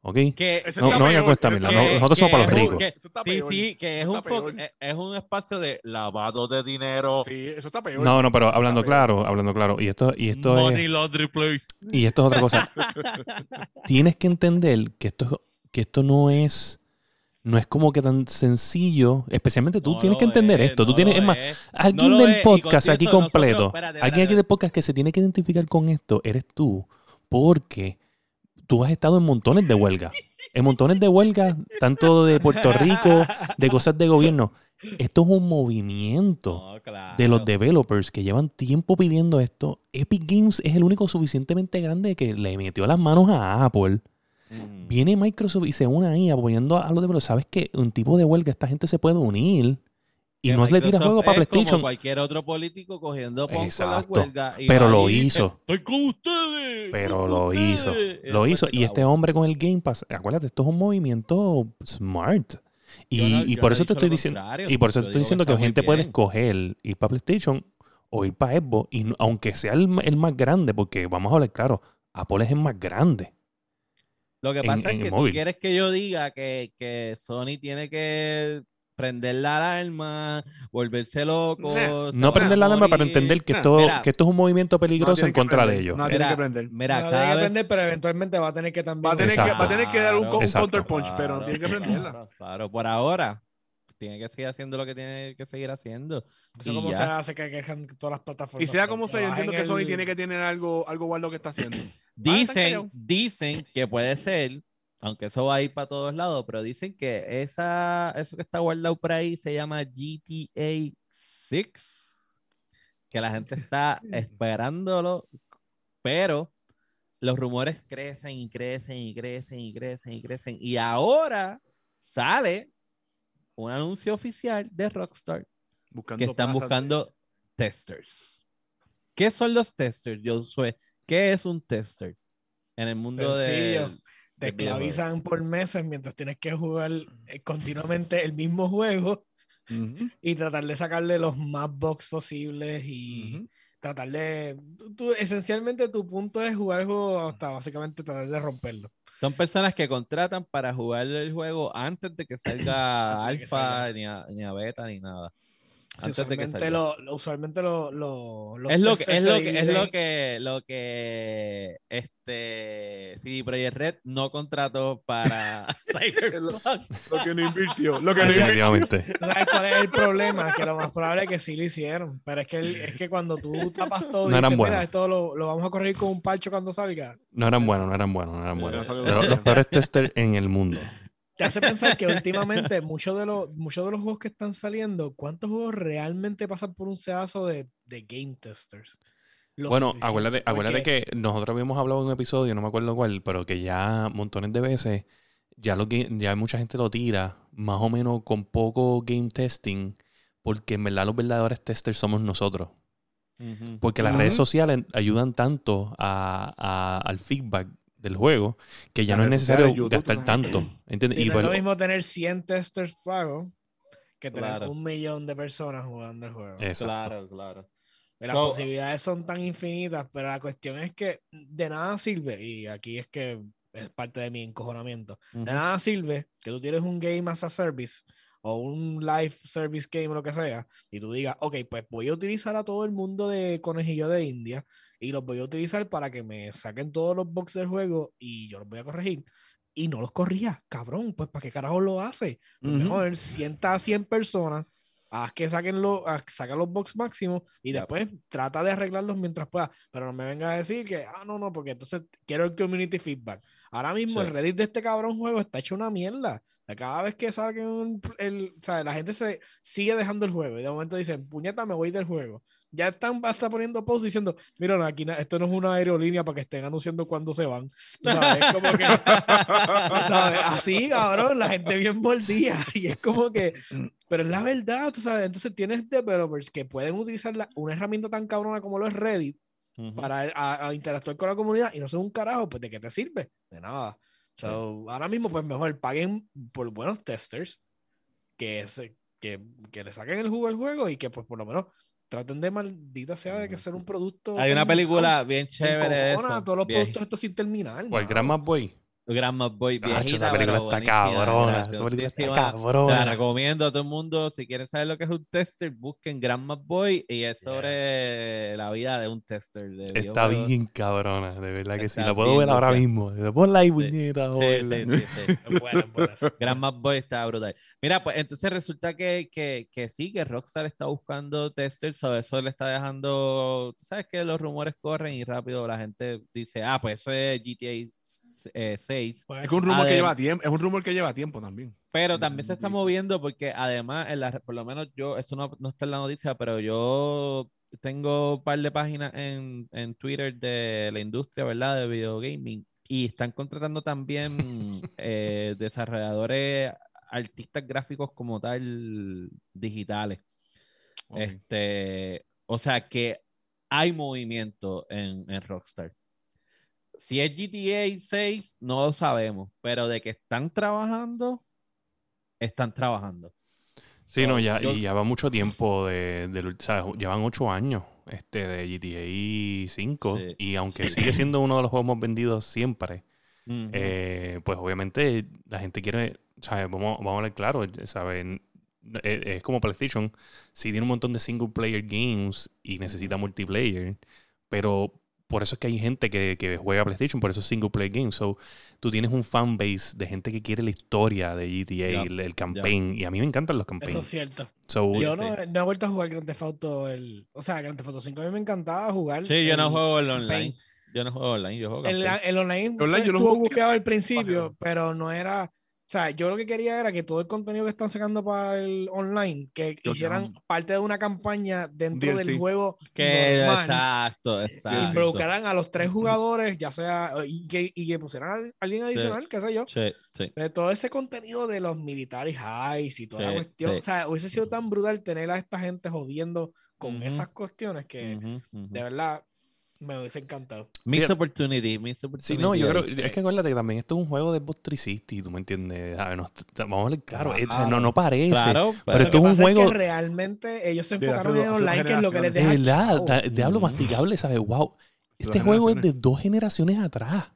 ¿Ok? Que, Eso No, no peor, con esta eso mierda. está no- peor. nosotros somos para los es un- ricos. que- Eso está sí, peor. sí, que es Eso un, peor. es- un espacio de lavado de dinero. Sí, eso está peor. No, no, pero hablando claro, hablando claro. Y esto, y esto Money es, laundry place. y esto es otra cosa. Tienes que entender que esto, es- que esto no es, no es como que tan sencillo. Especialmente tú No tienes que entender es, esto. Tú tienes, es más. Alguien No del es, podcast aquí completo, nosotros- espérate, alguien aquí del podcast que se tiene que identificar con esto, eres tú, porque tú has estado en montones de huelgas, en montones de huelgas, tanto de Puerto Rico, de cosas de gobierno. Esto es un movimiento No, claro. de los developers que llevan tiempo pidiendo esto. Epic Games es el único suficientemente grande que le metió las manos a Apple. Mm. Viene Microsoft y se une ahí apoyando a los developers. Sabes que un tipo de huelga, esta gente se puede unir y Que no le tira Microsoft juego para es como PlayStation. cualquier otro político cogiendo pon con la Exacto. huelga. y Pero lo dice, hizo. Estoy con ustedes. Pero lo hizo. ustedes". Lo hizo. Y este hombre con el Game Pass, acuérdate, esto es un movimiento smart. Y, no- y por eso te estoy diciendo, y por eso te estoy diciendo que, muy gente puede escoger ir para PlayStation o ir para Xbox, y aunque sea el, el más grande, porque vamos a hablar claro, Apple es el más grande. Lo que pasa en es que tú quieres que yo diga que, que Sony tiene que prender la alarma, volverse loco. se No prender la alarma para entender que Nah, esto, mira. que esto es un movimiento peligroso en contra de prender, ellos. No, tienen Mira, que prender. Mira, no tiene que vez- aprender, pero eventualmente va a tener que también. Va a tener que, va a tener que dar un, co- un Exacto. counterpunch, pero no tiene que prenderla. Claro, claro, por ahora tiene que seguir haciendo lo que tiene que seguir haciendo. Eso y como ya. se hace que quejan todas las plataformas. Y sea como sea, yo entiendo que el- Sony tiene que tener algo, algo guardo que está haciendo. Dicen, dicen que puede ser, aunque eso va a ir para todos lados, pero dicen que esa, eso que está guardado por ahí se llama GTA 6, que la gente está esperándolo, pero los rumores crecen y crecen y crecen y crecen y crecen. Y ahora sale un anuncio oficial de Rockstar Buscando que están de- buscando testers. ¿Qué son los testers, Josué? ¿Qué es un tester en el mundo Sencillo. de Te esclavizan por meses mientras tienes que jugar eh, continuamente el mismo juego Ujú, y tratar de sacarle los más bugs posibles y tratar de... tú- esencialmente tu punto es jugar el juego hasta básicamente tratar de romperlo. Son personas que contratan para jugar el juego antes de que salga alfa, ni, ni a beta, ni nada. Sí, Antes de que usualmente lo, lo- usualmente lo, lo- los es lo que es lo que es lo que lo que este CD Projekt Red no contrató para Cyberpunk. Lo que no invirtió. Lo que no invirtió. Definitivamente. ¿Sabes cuál es el problema? Que lo más probable es que sí lo hicieron. Pero es que, el- es que cuando tú tapas todo y No eran dices, mira, buenos. esto lo, lo vamos a correr con un parcho cuando salga, No eran buenos, no eran buenos, no eran buenos. los peores testers en el mundo. Te hace pensar que últimamente muchos de los, muchos de los juegos que están saliendo, ¿cuántos juegos realmente pasan por un sedazo de, de game testers? Bueno, acuérdate, acuérdate porque- que nosotros habíamos hablado en un episodio, no me acuerdo cuál, pero que ya montones de veces ya lo que ya mucha gente lo tira más o menos con poco game testing, porque en verdad los verdaderos testers somos nosotros. Porque las redes sociales ayudan tanto a- a- al feedback del juego que ya no es necesario YouTube, gastar tanto. ¿Entiendes? Sí, Y no pues- es lo mismo tener 100 testers pagos que tener Claro. un millón de personas jugando el juego. Exacto. Claro, claro. Las So, posibilidades son tan infinitas, pero la cuestión es que de nada sirve, y aquí es que es parte de mi encojonamiento, ujú. de nada sirve que tú tienes un game as a service o un live service game o lo que sea, y tú digas, ok, pues voy a utilizar a todo el mundo de conejillo de India y los voy a utilizar para que me saquen todos los bugs del juego y yo los voy a corregir. Y no los corría, cabrón, pues ¿para qué carajo lo hace? Pues Ujú. Mejor sienta a 100 personas, haz que saquen, los saquen los box máximos y Yep. después trata de arreglarlos mientras pueda. Pero no me venga a decir que, ah, no, no, porque entonces quiero el community feedback. Ahora mismo Sí. el Reddit de este cabrón juego está hecho una mierda. Cada vez que saquen un- el, o sea, la gente se sigue dejando el juego y de momento dicen, puñeta, me voy del juego. Ya están hasta poniendo posts diciendo, mira, no, aquí esto no es una aerolínea para que estén anunciando cuándo se van. Sabes, es como que, ¿sabes? Así, cabrón, la gente bien mordida. Y es como que, pero es la verdad, tú sabes. Entonces tienes developers que pueden utilizar la- una herramienta tan cabrona como lo es Reddit Ujú. para a- a interactuar con la comunidad y no son un carajo, pues ¿de qué te sirve? De nada. So, Ahora mismo, pues mejor paguen por buenos testers que, se- que, que le saquen el jugo al juego y que pues por lo menos traten de maldita sea de que hacer un producto. Hay una película bien chévere de encojona eso. todos los Viej- productos estos sin terminar. ¿Cuál mano. Grandma Boy? Grandma Boy Acho, esa viejita, película está cabrona. Esa película está. Te la cabrona. recomiendo a todo el mundo. Si quieren saber lo que es un tester, busquen Grandma Boy y es sobre la vida de un tester. De Está bien cabrona, de verdad que sí. La puedo ver ahora mismo. Ponla ahí, puñeta. Sí, sí, sí, sí. Grandma Boy está brutal. Mira, pues entonces resulta que, que, que sí, que Rockstar está buscando testers, o eso le está dejando, tú sabes que los rumores corren y rápido la gente dice, ah, pues eso es GTA eh, 6, Pues, Es un rumor que lleva tiempo. Es un rumor que lleva tiempo también. pero también se está moviendo porque además, en la, por lo menos yo, eso no, no está en la noticia, pero yo tengo un par de páginas en, en Twitter de la industria, ¿verdad? De videogaming y están contratando también eh, desarrolladores, artistas gráficos como tal, digitales. Este, o sea que hay movimiento en, en Rockstar. Si es GTA 6, no lo sabemos, pero de que están trabajando, están trabajando. Sí, no, ya, yo- y ya va mucho tiempo de, del- o sea, llevan ocho años este, de GTA 5 Sí. y aunque sigue siendo uno de los juegos más vendidos siempre, eh, pues obviamente la gente quiere, ¿sabes? Vamos, vamos a hablar claro, ¿saben? Es, es como PlayStation, sí tiene un montón de single player games y necesita multiplayer, pero por eso es que hay gente que, que juega PlayStation, por eso es single player games. So, tú tienes un fan base de gente que quiere la historia de GTA, el, el campaign, y a mí me encantan los Eso es campaigns. cierto. So, Yo sí. no, no he vuelto a jugar Grand Theft Auto el, o sea, Grand Theft Auto 5 a mí me encantaba jugar. Sí, yo no juego el campaign. online. Yo no juego online, yo juego El, campaign. el online, online yo lo jugué al principio, pero no era, O sea, yo lo que quería era que todo el contenido que están sacando para el online, que hicieran parte de una campaña dentro del juego Que normal. exacto, y exacto. involucraran a los tres jugadores, ya sea, y que, y que pusieran a alguien adicional, qué sé yo. Sí, sí. De todo ese contenido de los military highs y toda la Sí, cuestión. sí. O sea, hubiese sido tan brutal tener a esta gente jodiendo con esas cuestiones que Ujú, ujú. de verdad me hubiese encantado. Miss Fíjate- opportunity, miss Sí, opportunity. no, yo creo, es que acuérdate que también esto es un juego de Xbox 360, ¿tú me entiendes? A ver, no, vamos a hablar claro, es- Claro. no, no parece. Claro, pero esto es un juego- que realmente ellos se De hace enfocaron en online, que es lo que les De deja verdad, chavo. da- diablo masticable, ¿sabes? Wow. Este juego es de dos generaciones atrás,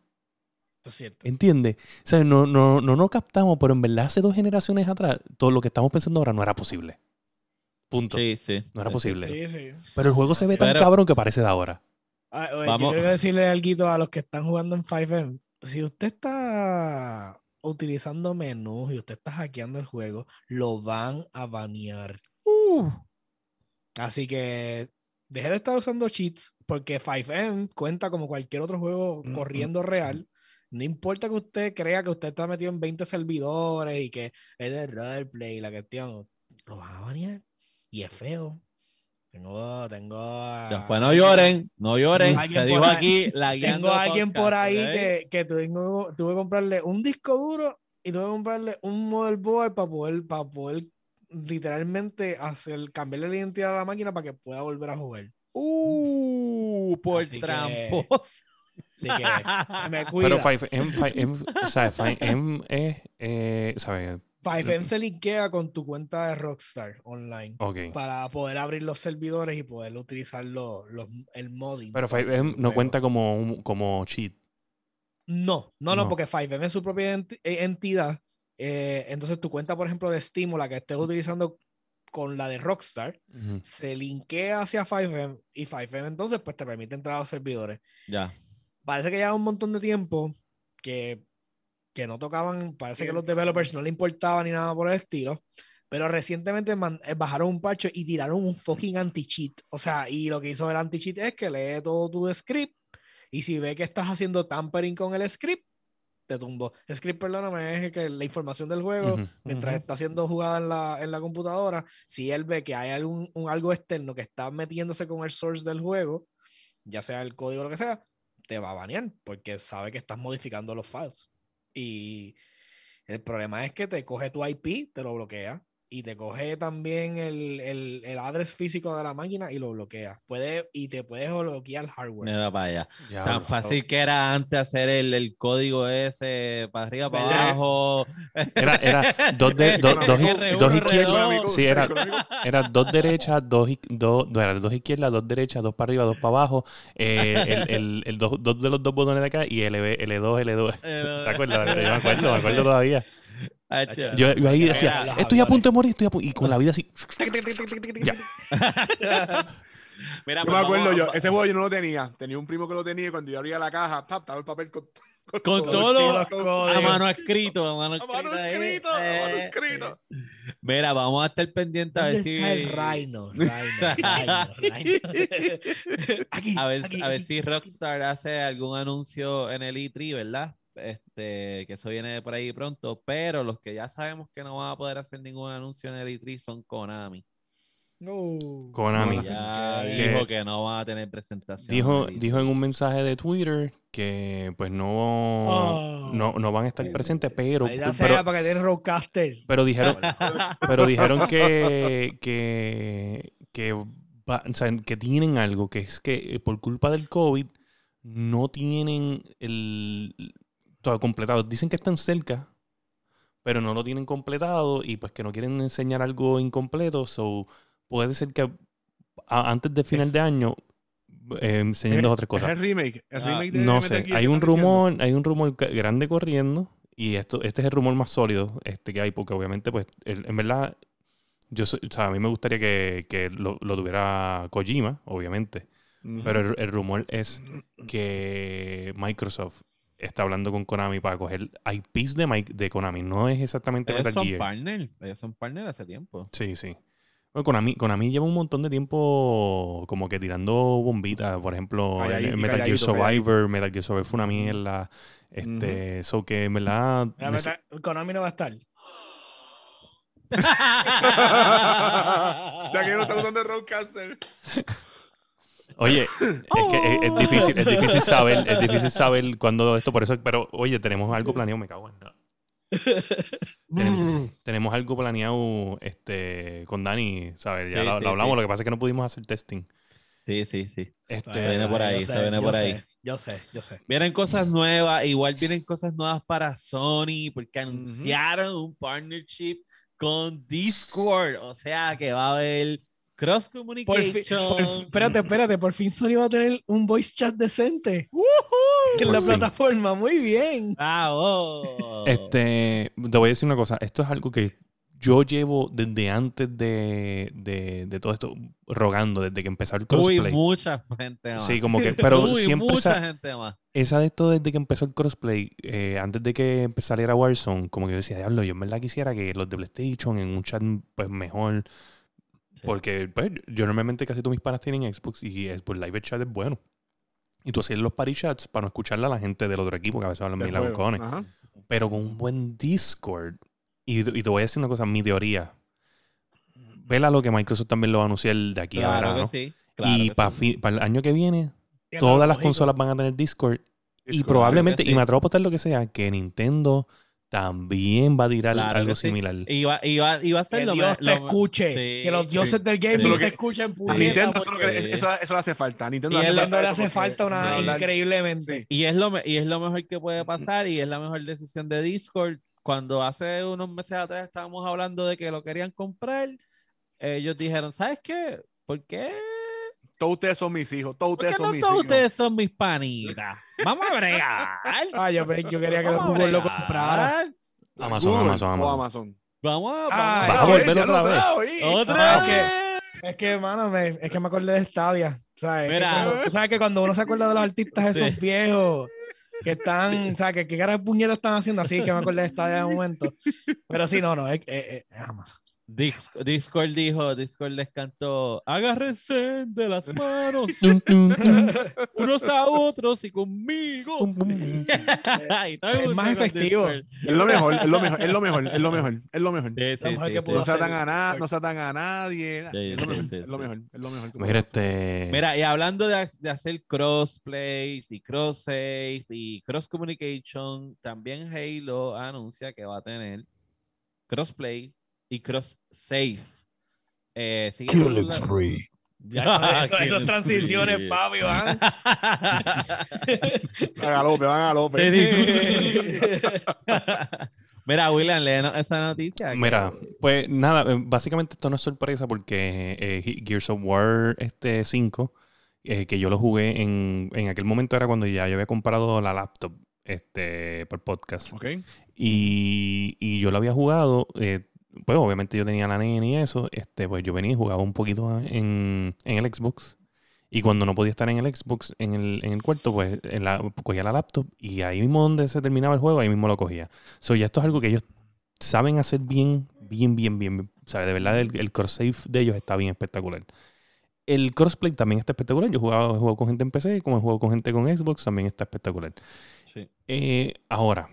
Eso es cierto. ¿entiendes? O sea, no, no, no nos captamos, pero en verdad hace dos generaciones atrás, todo lo que estamos pensando ahora no era posible. Punto. sí, sí. No era sí, posible. sí. Sí, sí. Pero el juego se ve tan Pero- cabrón que parece de ahora. Ah, oye, Vamos. Yo quiero decirle algo a los que están jugando en 5M. Si usted está utilizando menús y usted está hackeando el juego, lo van a banear. Así que deje de estar usando cheats porque 5M cuenta como cualquier otro juego Mm, corriendo mm, real. No importa que usted crea que usted está metido en 20 servidores y que es de roleplay la cuestión, lo van a banear. Y es feo. Tengo, tengo. Después no lloren, no lloren. Se dijo aquí la guiando Tengo a alguien por ahí que, que tengo, tuve que comprarle un disco duro y tuve que comprarle un motherboard para poder, para poder literalmente hacer, cambiarle la identidad a la máquina para que pueda volver a jugar. Uh, por Así que- trampos. Así que me cuida. Pero 5M, 5M, o sea, 5M es, eh, ¿sabes? 5M se linkea con tu cuenta de Rockstar online para poder abrir los servidores y poder utilizar los, los- el modding. Pero para 5M el no cuenta como, un- como cheat. No, no, no, No. porque 5M es su propia eh, entidad. eh, entonces tu cuenta, por ejemplo, de Steam, la que estés utilizando con la de Rockstar, se linkea hacia 5M y 5M entonces pues te permite entrar a los servidores. Ya. Parece que ya un montón de tiempo que, que no tocaban, parece que los developers no le importaba ni nada por el estilo. Pero recientemente eh, bajaron un parche y tiraron un fucking anti-cheat. O sea, y lo que hizo el anti-cheat es que lee todo tu script y si ve que estás haciendo tampering con el script, te tumbó. Script, perdóname, es que la información del juego, mientras está siendo jugada en la, en la computadora, si él ve que hay algún un- algo externo que está metiéndose con el source del juego, ya sea el código o lo que sea, te va a banear porque sabe que estás modificando los files. Y el problema es que te coge tu IP, te lo bloquea. Y te coge también el, el, el address físico de la máquina y lo bloquea. Puede, y te puedes bloquear hardware. Mira para allá. Tan fácil que era antes hacer el, el código ese para arriba, para ¿Verdad? abajo. Era, era dos, de, do- dos, R1, dos R2. izquierdas. Sí, era, era dos derechas, dos, dos, no, era dos izquierdas, dos derechas, dos para arriba, dos para abajo. eh, el, el, el dos, dos de los dos botones de acá y LB, L2, L2. ¿Te acuerdas? Yo me acuerdo, me acuerdo todavía. Yo, yo ahí decía, estoy a punto de morir, estoy a punto. Y con la vida así. Ya. Mira, Yo pues me acuerdo, vamos- yo, ese juego yo no lo tenía. Tenía un primo que lo tenía y cuando yo abría la caja, tap, estaba el papel con, Con todo los con- códigos. a mano escrito, a mano A mano escrita ahí. escrito, a mano Eh, escrito. Mira, vamos a estar pendientes a ver ¿Dónde si. el Rhino? Rhino, Rhino, Rhino. aquí, A ver, aquí, a ver aquí. si Rockstar hace algún anuncio en el E3, ¿verdad? Este, que eso viene por ahí pronto, pero los que ya sabemos que no van a poder hacer ningún anuncio en el E3 son Konami. No. Konami. No, Ya que- dijo que no van a tener presentación. Dijo, en el E3. dijo en un mensaje de Twitter que pues no, Oh. no, no van a estar presentes, pero, Ahí la pero, sea para que tiene Roadcaster. pero dijeron, pero dijeron que, que, que, va- o sea, que tienen algo, que es que eh, por culpa del COVID no tienen el todo completado. Dicen que están cerca, pero no lo tienen completado y pues que no quieren enseñar algo incompleto. So, puede ser que a- antes de final Es- de año eh, enseñen Es- dos o tres Es cosas. el remake. El Ah, de No sé, Gear hay un diciendo. rumor, hay un rumor grande corriendo y esto, este es el rumor más sólido este que hay porque obviamente pues el- en verdad yo soy- o sea, a mí me gustaría que, que lo, lo tuviera Kojima, obviamente, pero el, el rumor es que Microsoft está hablando con Konami para coger IPs de, Mike- de Konami, no es exactamente Ellos Metal son Gear. partner, ellos son partner hace tiempo. Sí, sí. Bueno, Konami, Konami lleva un montón de tiempo como que tirando bombitas. Por ejemplo, Metal Gear Survivor, Metal Gear Survivor fue una mierda. Este, so que en verdad. La verdad, Konami no va a estar. Ya que no está usando el Roadcaster. Oye, es que es, es difícil, es difícil saber, es difícil saber cuándo esto, por eso, pero oye, tenemos algo planeado, me cago en nada. Tenemos, tenemos algo planeado este, con Dani, ¿sabes? Ya Sí, lo, sí, lo hablamos, sí. lo que pasa es que no pudimos hacer testing. Sí, sí, sí. Este, Se viene por ahí, sé, se viene por sé, ahí. Yo sé, yo sé. Vienen cosas nuevas, igual vienen cosas nuevas para Sony, porque anunciaron un partnership con Discord. O sea que va a haber cross Por fin, communication. por fin- espérate, espérate, por fin Sony va a tener un voice chat decente en Por la fin. plataforma. Muy bien. Bravo. Este, te voy a decir una cosa. Esto es algo que yo llevo desde antes de, de, de todo esto rogando, desde que empezó el Uy, crossplay. mucha gente más. Sí, como que, pero Uy, siempre mucha esa, gente más. esa de esto desde que empezó el crossplay, eh, antes de que saliera Warzone, como que yo decía, diablo, yo en verdad quisiera que los de PlayStation en un chat pues mejor. Sí. Porque pues, yo normalmente casi todos mis panas tienen Xbox y Xbox Live chat es bueno. Y tú hacías los party chats para no escucharle a la gente del otro equipo que a veces hablan mil. Ajá. Pero con un buen Discord. Y, y te voy a decir una cosa, mi teoría. Vela lo que Microsoft también lo va a anunciar de aquí a Claro verano. que sí. claro y para sí. el año que viene, todas las consolas van a tener Discord. y probablemente, sí. y me atrevo a apostar lo que sea, que Nintendo también va a tirar Claro algo sí. similar. Y va, y va, y va a ser Que lo Dios me- te lo- escuche. Sí, que los dioses sí. del gaming Eso lo te que- escuchen. A Nintendo eso, es lo que- porque- eso- eso le hace falta. A Nintendo Y le hace lo- falta. hace falta una increíblemente. Y es, lo, me- y es lo mejor que puede pasar y es la mejor decisión de Discord. Cuando hace unos meses atrás estábamos hablando de que lo querían comprar, ellos dijeron, ¿sabes qué? ¿Por qué? Todos ustedes son mis hijos. Todos ¿Por qué ustedes son no mis todos hijos. ustedes son mis panitas? Vamos a bregar. Ah, yo, yo quería que los Vamos Google lo bregar. compraran. Amazon, Google Amazon, o Amazon. Amazon. Vamos a... Ah, Va a vamos volver otra vez. ¡Otra Ah, vez! Es que, mano, me- es que me acordé de Stadia. ¿sabes? Es que Mira. cuando- tú sabes que cuando uno se acuerda de los artistas esos Sí. viejos que están, o sea, que qué cara de puñetas están haciendo así, que me acordé de Stadia de momento. Pero sí, no, no, es, es, es Amazon. Dis- Discord dijo, Discord les cantó, agárrense de las manos unos a otros y conmigo. Y Es más efectivo. Es lo mejor, es lo mejor, es lo mejor, es lo mejor, es lo mejor. Sí, sí, mejor sí, que sí. pudo No atan a nada, Discord. no se atan a nadie. Sí, es lo mejor, sí, es lo mejor, es lo mejor. que Mira, puede este. Mira, y hablando de, de hacer crossplays y cross save y cross communication, también Halo anuncia que va a tener crossplay y cross save. Eh, sigue con la- Ya, eso- eso- Kill esas transiciones, free. papi, van. Van a López, van a López. Mira, William, léenos esa noticia. Mira, pues nada, eh, básicamente esto no es sorpresa porque eh, Ge- Gears of War este 5, eh, que yo lo jugué en, en aquel momento era cuando ya yo había comprado la laptop este, por podcast. Ok. Y, y yo lo había jugado, eh, pues obviamente yo tenía la nena y eso, este, pues yo venía y jugaba un poquito en, en el Xbox. Y cuando no podía estar en el Xbox, en el, en el cuarto, pues en la, cogía la laptop y ahí mismo donde se terminaba el juego, ahí mismo lo cogía. So, ya esto es algo que ellos saben hacer bien, bien, bien, bien. O sea, de verdad el, el cross-save de ellos está bien espectacular. El crossplay también está espectacular. Yo he jugado, he jugado con gente en PC, como he jugado con gente con Xbox, también está espectacular. Sí. Eh, ahora,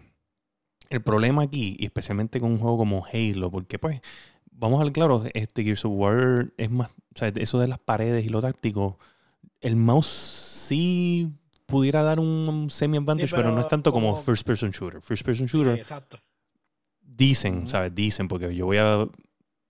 el problema aquí, y especialmente con un juego como Halo, porque pues, vamos a ver claro, este Gears of War es más, o sea, eso de las paredes y lo táctico, el mouse sí pudiera dar un semi-advantage, Sí, pero, no es tanto como como- first person shooter. First person Sí, shooter exacto. dicen. ¿sabes? Dicen, porque yo voy a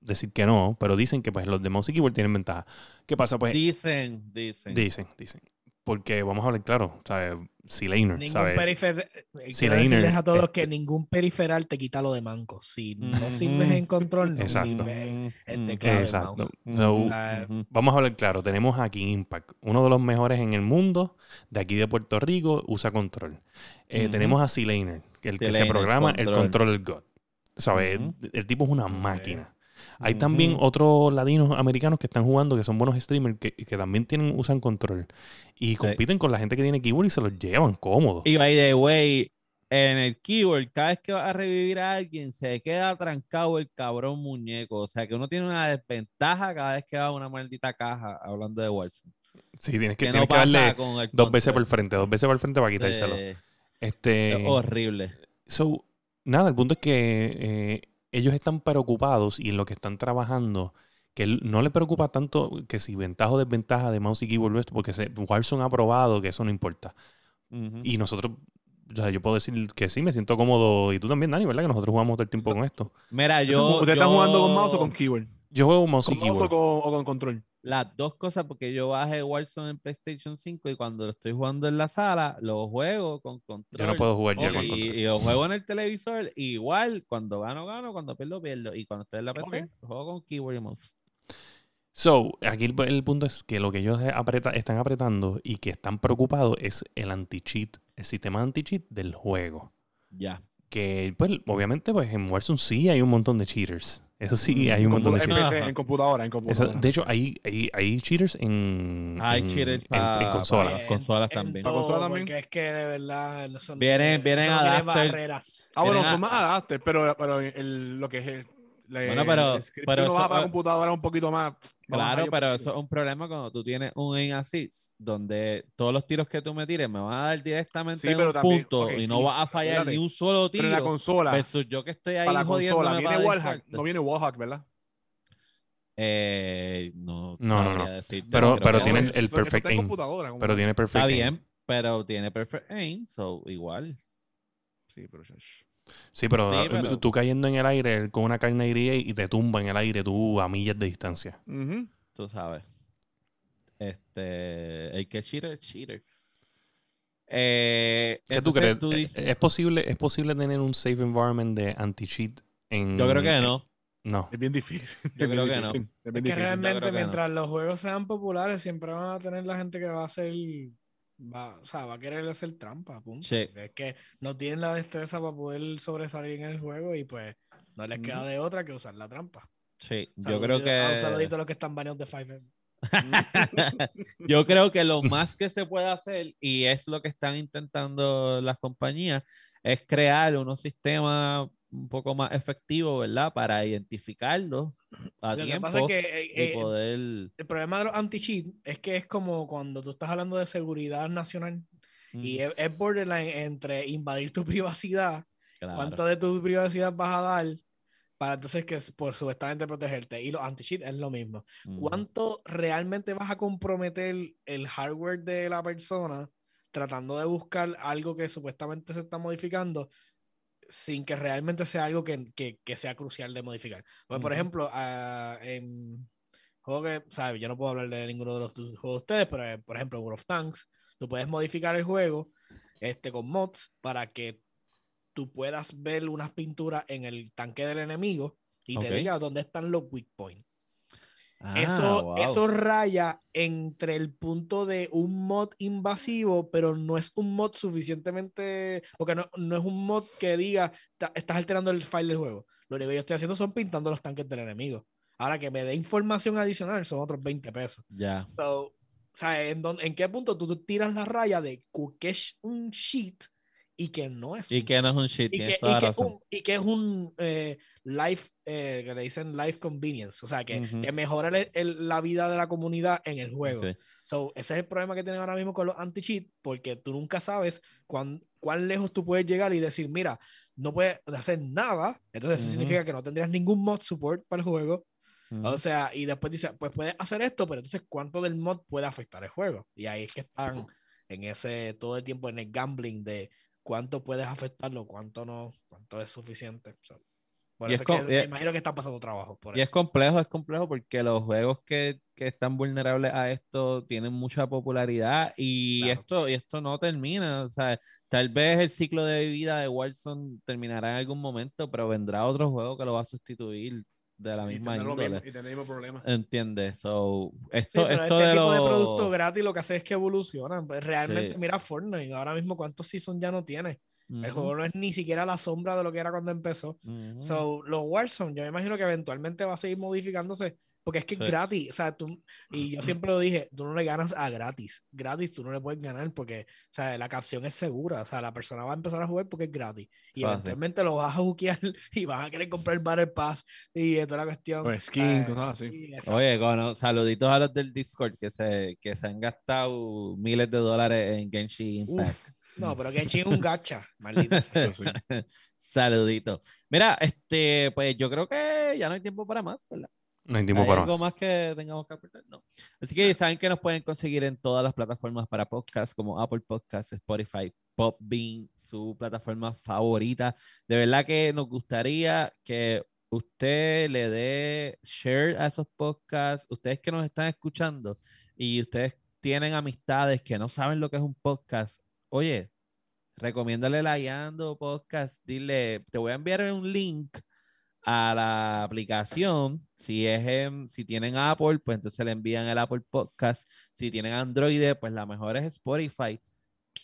decir que no, pero dicen que pues los de mouse y keyboard tienen ventaja. ¿Qué pasa? Pues Dicen, dicen. dicen, dicen. Porque vamos a hablar claro, ¿sabes? C-Laner, decirles a todos este- que ningún periferal te quita lo de manco. Si no sirves en control, no Exacto. sirves en teclado Exacto. mouse. So, Ah, ujú. Vamos a hablar claro, tenemos aquí Impact, uno de los mejores en el mundo, de aquí de Puerto Rico, usa control. Eh. Tenemos a C-Laner, que el que se programa el control. control del God. ¿Sabes? El tipo es una máquina. Hay también otros ladinos americanos que están jugando, que son buenos streamers, que, que también tienen, usan control. Y compiten con la gente que tiene keyboard y se los llevan cómodos. Y by the way, en el keyboard, cada vez que vas a revivir a alguien, se queda trancado el cabrón muñeco. O sea que uno tiene una desventaja cada vez que va a una maldita caja hablando de Warzone. Sí, tienes que, Que tienes no que darle dos veces por el frente, dos veces por el frente para quitárselo. Eh, Este, Es horrible. So, nada, el punto es que eh, ellos están preocupados y en lo que están trabajando, que no les preocupa tanto que si ventaja o desventaja de mouse y keyboard, esto, porque se, Warzone ha probado que eso no importa. Y nosotros, o sea, yo puedo decir que sí, me siento cómodo. Y tú también, Dani, ¿verdad? Que nosotros jugamos todo el tiempo con esto. Mira, yo. ¿Ustedes yo- están jugando con mouse o con keyboard? Yo juego mouse y ¿Con mouse keyboard. o con, o con control? Las dos cosas, porque yo bajé Warzone en PlayStation 5 y cuando lo estoy jugando en la sala, lo juego con control. Yo no puedo jugar ya con y, control. y lo juego en el televisor, igual cuando gano, gano, cuando pierdo, pierdo. Y cuando estoy en la PC, lo juego con keyboard y mouse. So, aquí el, el punto es que lo que ellos apreta- están apretando y que están preocupados es el anti-cheat, el sistema anti-cheat del juego. Ya. Que, pues, obviamente, pues en Warzone sí hay un montón de cheaters. Eso sí, hay un En montón de compu- en, cheaters. PC, en computadora, en Eso- computadora. de hecho, hay, hay, hay cheaters en, Hay en, cheaters en- en pa- consola. pa- consolas también. ¿Para consola todo, también? Porque es que de verdad eso no Vienen- vienen eso adapters. barreras. ah, bueno, son más adapters, pero, pero el- lo que es el, Bueno, pero- el pero uno eso- baja para la computadora un poquito más. va más Claro, pero eso es un problema cuando tú tienes un aim assist, donde todos los tiros que tú me tires me van a dar directamente Sí, en pero un también- punto y no vas a fallar espérate. ni un solo Pero en la tiro. consola, Versus yo que estoy ahí para la consola, viene para Wallhack, no viene Wallhack, ¿verdad? Eh, no, No, no, no. decirte, Pero- pero. Eso- el perfect aim. computadora, Pero tiene perfecto. Está aim. bien, pero tiene perfect aim, so igual. Sí, pero... Sí, pero, Sí, uh, pero- tú cayendo en el aire con una carne y te tumba en el aire tú a millas de distancia. Ujú. Tú sabes. Este, el que cheater, es cheater. Eh, ¿Qué tú crees? tú ¿Es- dices- ¿Es posible, ¿Es posible tener un safe environment de anti-cheat en... yo creo que no. No. Es bien difícil. Yo Es creo que difícil, Es Es bien que difícil. realmente no. mientras los juegos sean populares siempre van a tener la gente que va a hacer va, o sea, va a querer hacer trampa, punto. Sí. Es que no tienen la destreza para poder sobresalir en el juego y pues no les queda de otra que usar la trampa. Sí, yo Saludito- creo ah, Un que saludito a los que están baneados de yo creo que lo más que se puede hacer y es lo que están intentando las compañías es crear unos sistemas un poco más efectivos, ¿verdad? Para identificarlos a Lo que tiempo pasa es que eh, y eh, poder el problema de los anti-cheat es que es como cuando tú estás hablando de seguridad nacional y es, es borderline entre invadir tu privacidad Claro. cuánto de tu privacidad vas a dar para entonces que por supuestamente protegerte. Y los anti-cheat es lo mismo. Ujú. ¿Cuánto realmente vas a comprometer el hardware de la persona tratando de buscar algo que supuestamente se está modificando sin que realmente sea algo que, que- que sea crucial de modificar? Pues, por ejemplo, ah, en juego que, ¿sabes? Yo no puedo hablar de ninguno de los juegos de ustedes, pero eh, por ejemplo, World of Tanks, tú puedes modificar el juego este, con mods para que tú puedas ver unas pinturas en el tanque del enemigo y te diga dónde están los weak points. Ah, Eso, wow. eso raya entre el punto de un mod invasivo, pero no es un mod suficientemente, porque no, no es un mod que diga, "Ta- estás alterando el file del juego. Lo único que yo estoy haciendo son pintando los tanques del enemigo. Ahora que me dé información adicional son otros 20 pesos. Ya. So, o sea, ¿en, dónde- ¿en qué punto tú, tiras la raya de que es un sheet y que no es Y que no es un shit, y que, y que un, y que es un eh, life, eh, que le dicen life convenience, o sea, que, Ujú. que mejora el- el- la vida de la comunidad en el juego. Ok. So, ese es el problema que tienen ahora mismo con los anti-cheat, porque tú nunca sabes cuán, cuán lejos tú puedes llegar y decir, mira, no puedes hacer nada, entonces eso Ujú. significa que no tendrías ningún mod support para el juego, Ujú. o sea, y después dice, pues puedes hacer esto, pero entonces cuánto del mod puede afectar el juego. Y ahí es que están en ese, todo el tiempo en el gambling de cuánto puedes afectarlo, cuánto no, cuánto es suficiente. So, por Y eso es que y- me imagino que están pasando trabajo. Por Y es complejo, es complejo porque los juegos que, que están vulnerables a esto tienen mucha popularidad y Claro. esto y esto no termina, o sea, tal vez el ciclo de vida de Warzone terminará en algún momento, pero vendrá otro juego que lo va a sustituir de la Y misma lo índole. mismo- y tener el mismo problema. ¿Entiendes? So, Sí, esto, pero esto este de tipo de producto gratis lo que hace es que evolucionan. Pues, realmente, Sí. mira Fortnite, ahora mismo cuántos seasons ya no tiene. El Ujú, juego no es ni siquiera la sombra de lo que era cuando empezó. ujú. So, los Warzone, yo me imagino que eventualmente va a seguir modificándose porque es que Sí. es gratis. O sea, tú, y yo siempre lo dije, tú no le ganas a gratis. Gratis tú no le puedes ganar porque, o sea, la capción es segura. O sea, la persona va a empezar a jugar porque es gratis. Y Fácil. eventualmente lo vas a jukear y vas a querer comprar el Battle Pass y toda la cuestión. O skin, Eh, cosas así. Oye, cono, saluditos a los del Discord que se, que se han gastado miles de dólares en Genshin Impact. Uf, No, pero que chingue un gacha, maldita sea. Sí. Saludito. Mira, este, pues yo creo que ya no hay tiempo para más, ¿verdad? No hay tiempo ¿Hay para algo más. más que tengamos que aportar? No. Así que saben que nos pueden conseguir en todas las plataformas para podcast, como Apple Podcasts, Spotify, Popbean, su plataforma favorita. De verdad que nos gustaría que usted le dé share a esos podcasts. Ustedes que nos están escuchando y ustedes tienen amistades que no saben lo que es un podcast, oye, recomiéndale la Guiando Podcast. Dile, te voy a enviar un link a la aplicación. Si es en- si tienen Apple, pues entonces le envían el Apple Podcast. Si tienen Android, pues la mejor es Spotify.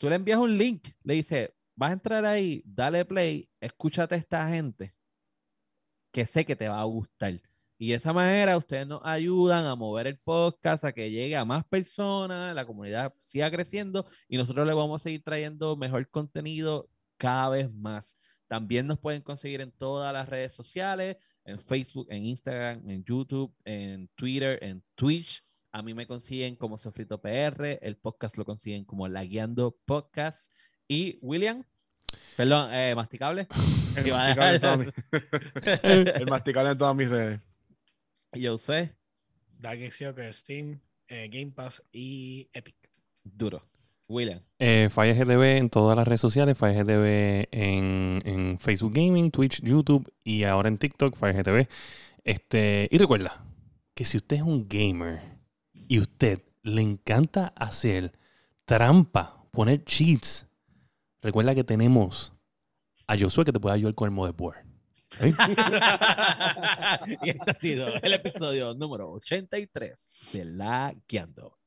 Tú le envías un link, le dices, vas a entrar ahí, dale play, escúchate a esta gente que sé que te va a gustar. Y de esa manera ustedes nos ayudan a mover el podcast, a que llegue a más personas, la comunidad siga creciendo y nosotros le vamos a seguir trayendo mejor contenido cada vez más. También nos pueden conseguir en todas las redes sociales, en Facebook, en Instagram, en YouTube, en Twitter, en Twitch. A mí me consiguen como Sofrito PR, el podcast lo consiguen como La Guiando Podcast. Y William, perdón, eh, Masticable. El Iba a masticable, en dejar- todas mis- el masticable en todas mis redes. Yo sé, Dark Soccer, Steam, eh, Game Pass y Epic. duro. William. Eh, Fire GTV en todas las redes sociales, Fire GTV en, en Facebook Gaming, Twitch, YouTube y ahora en TikTok, Fire GTV. Este, y recuerda que si usted es un gamer y usted le encanta hacer trampa, poner cheats, recuerda que tenemos a Josué que te puede ayudar con el motherboard. y este ha sido el episodio número 83 de La Guiando.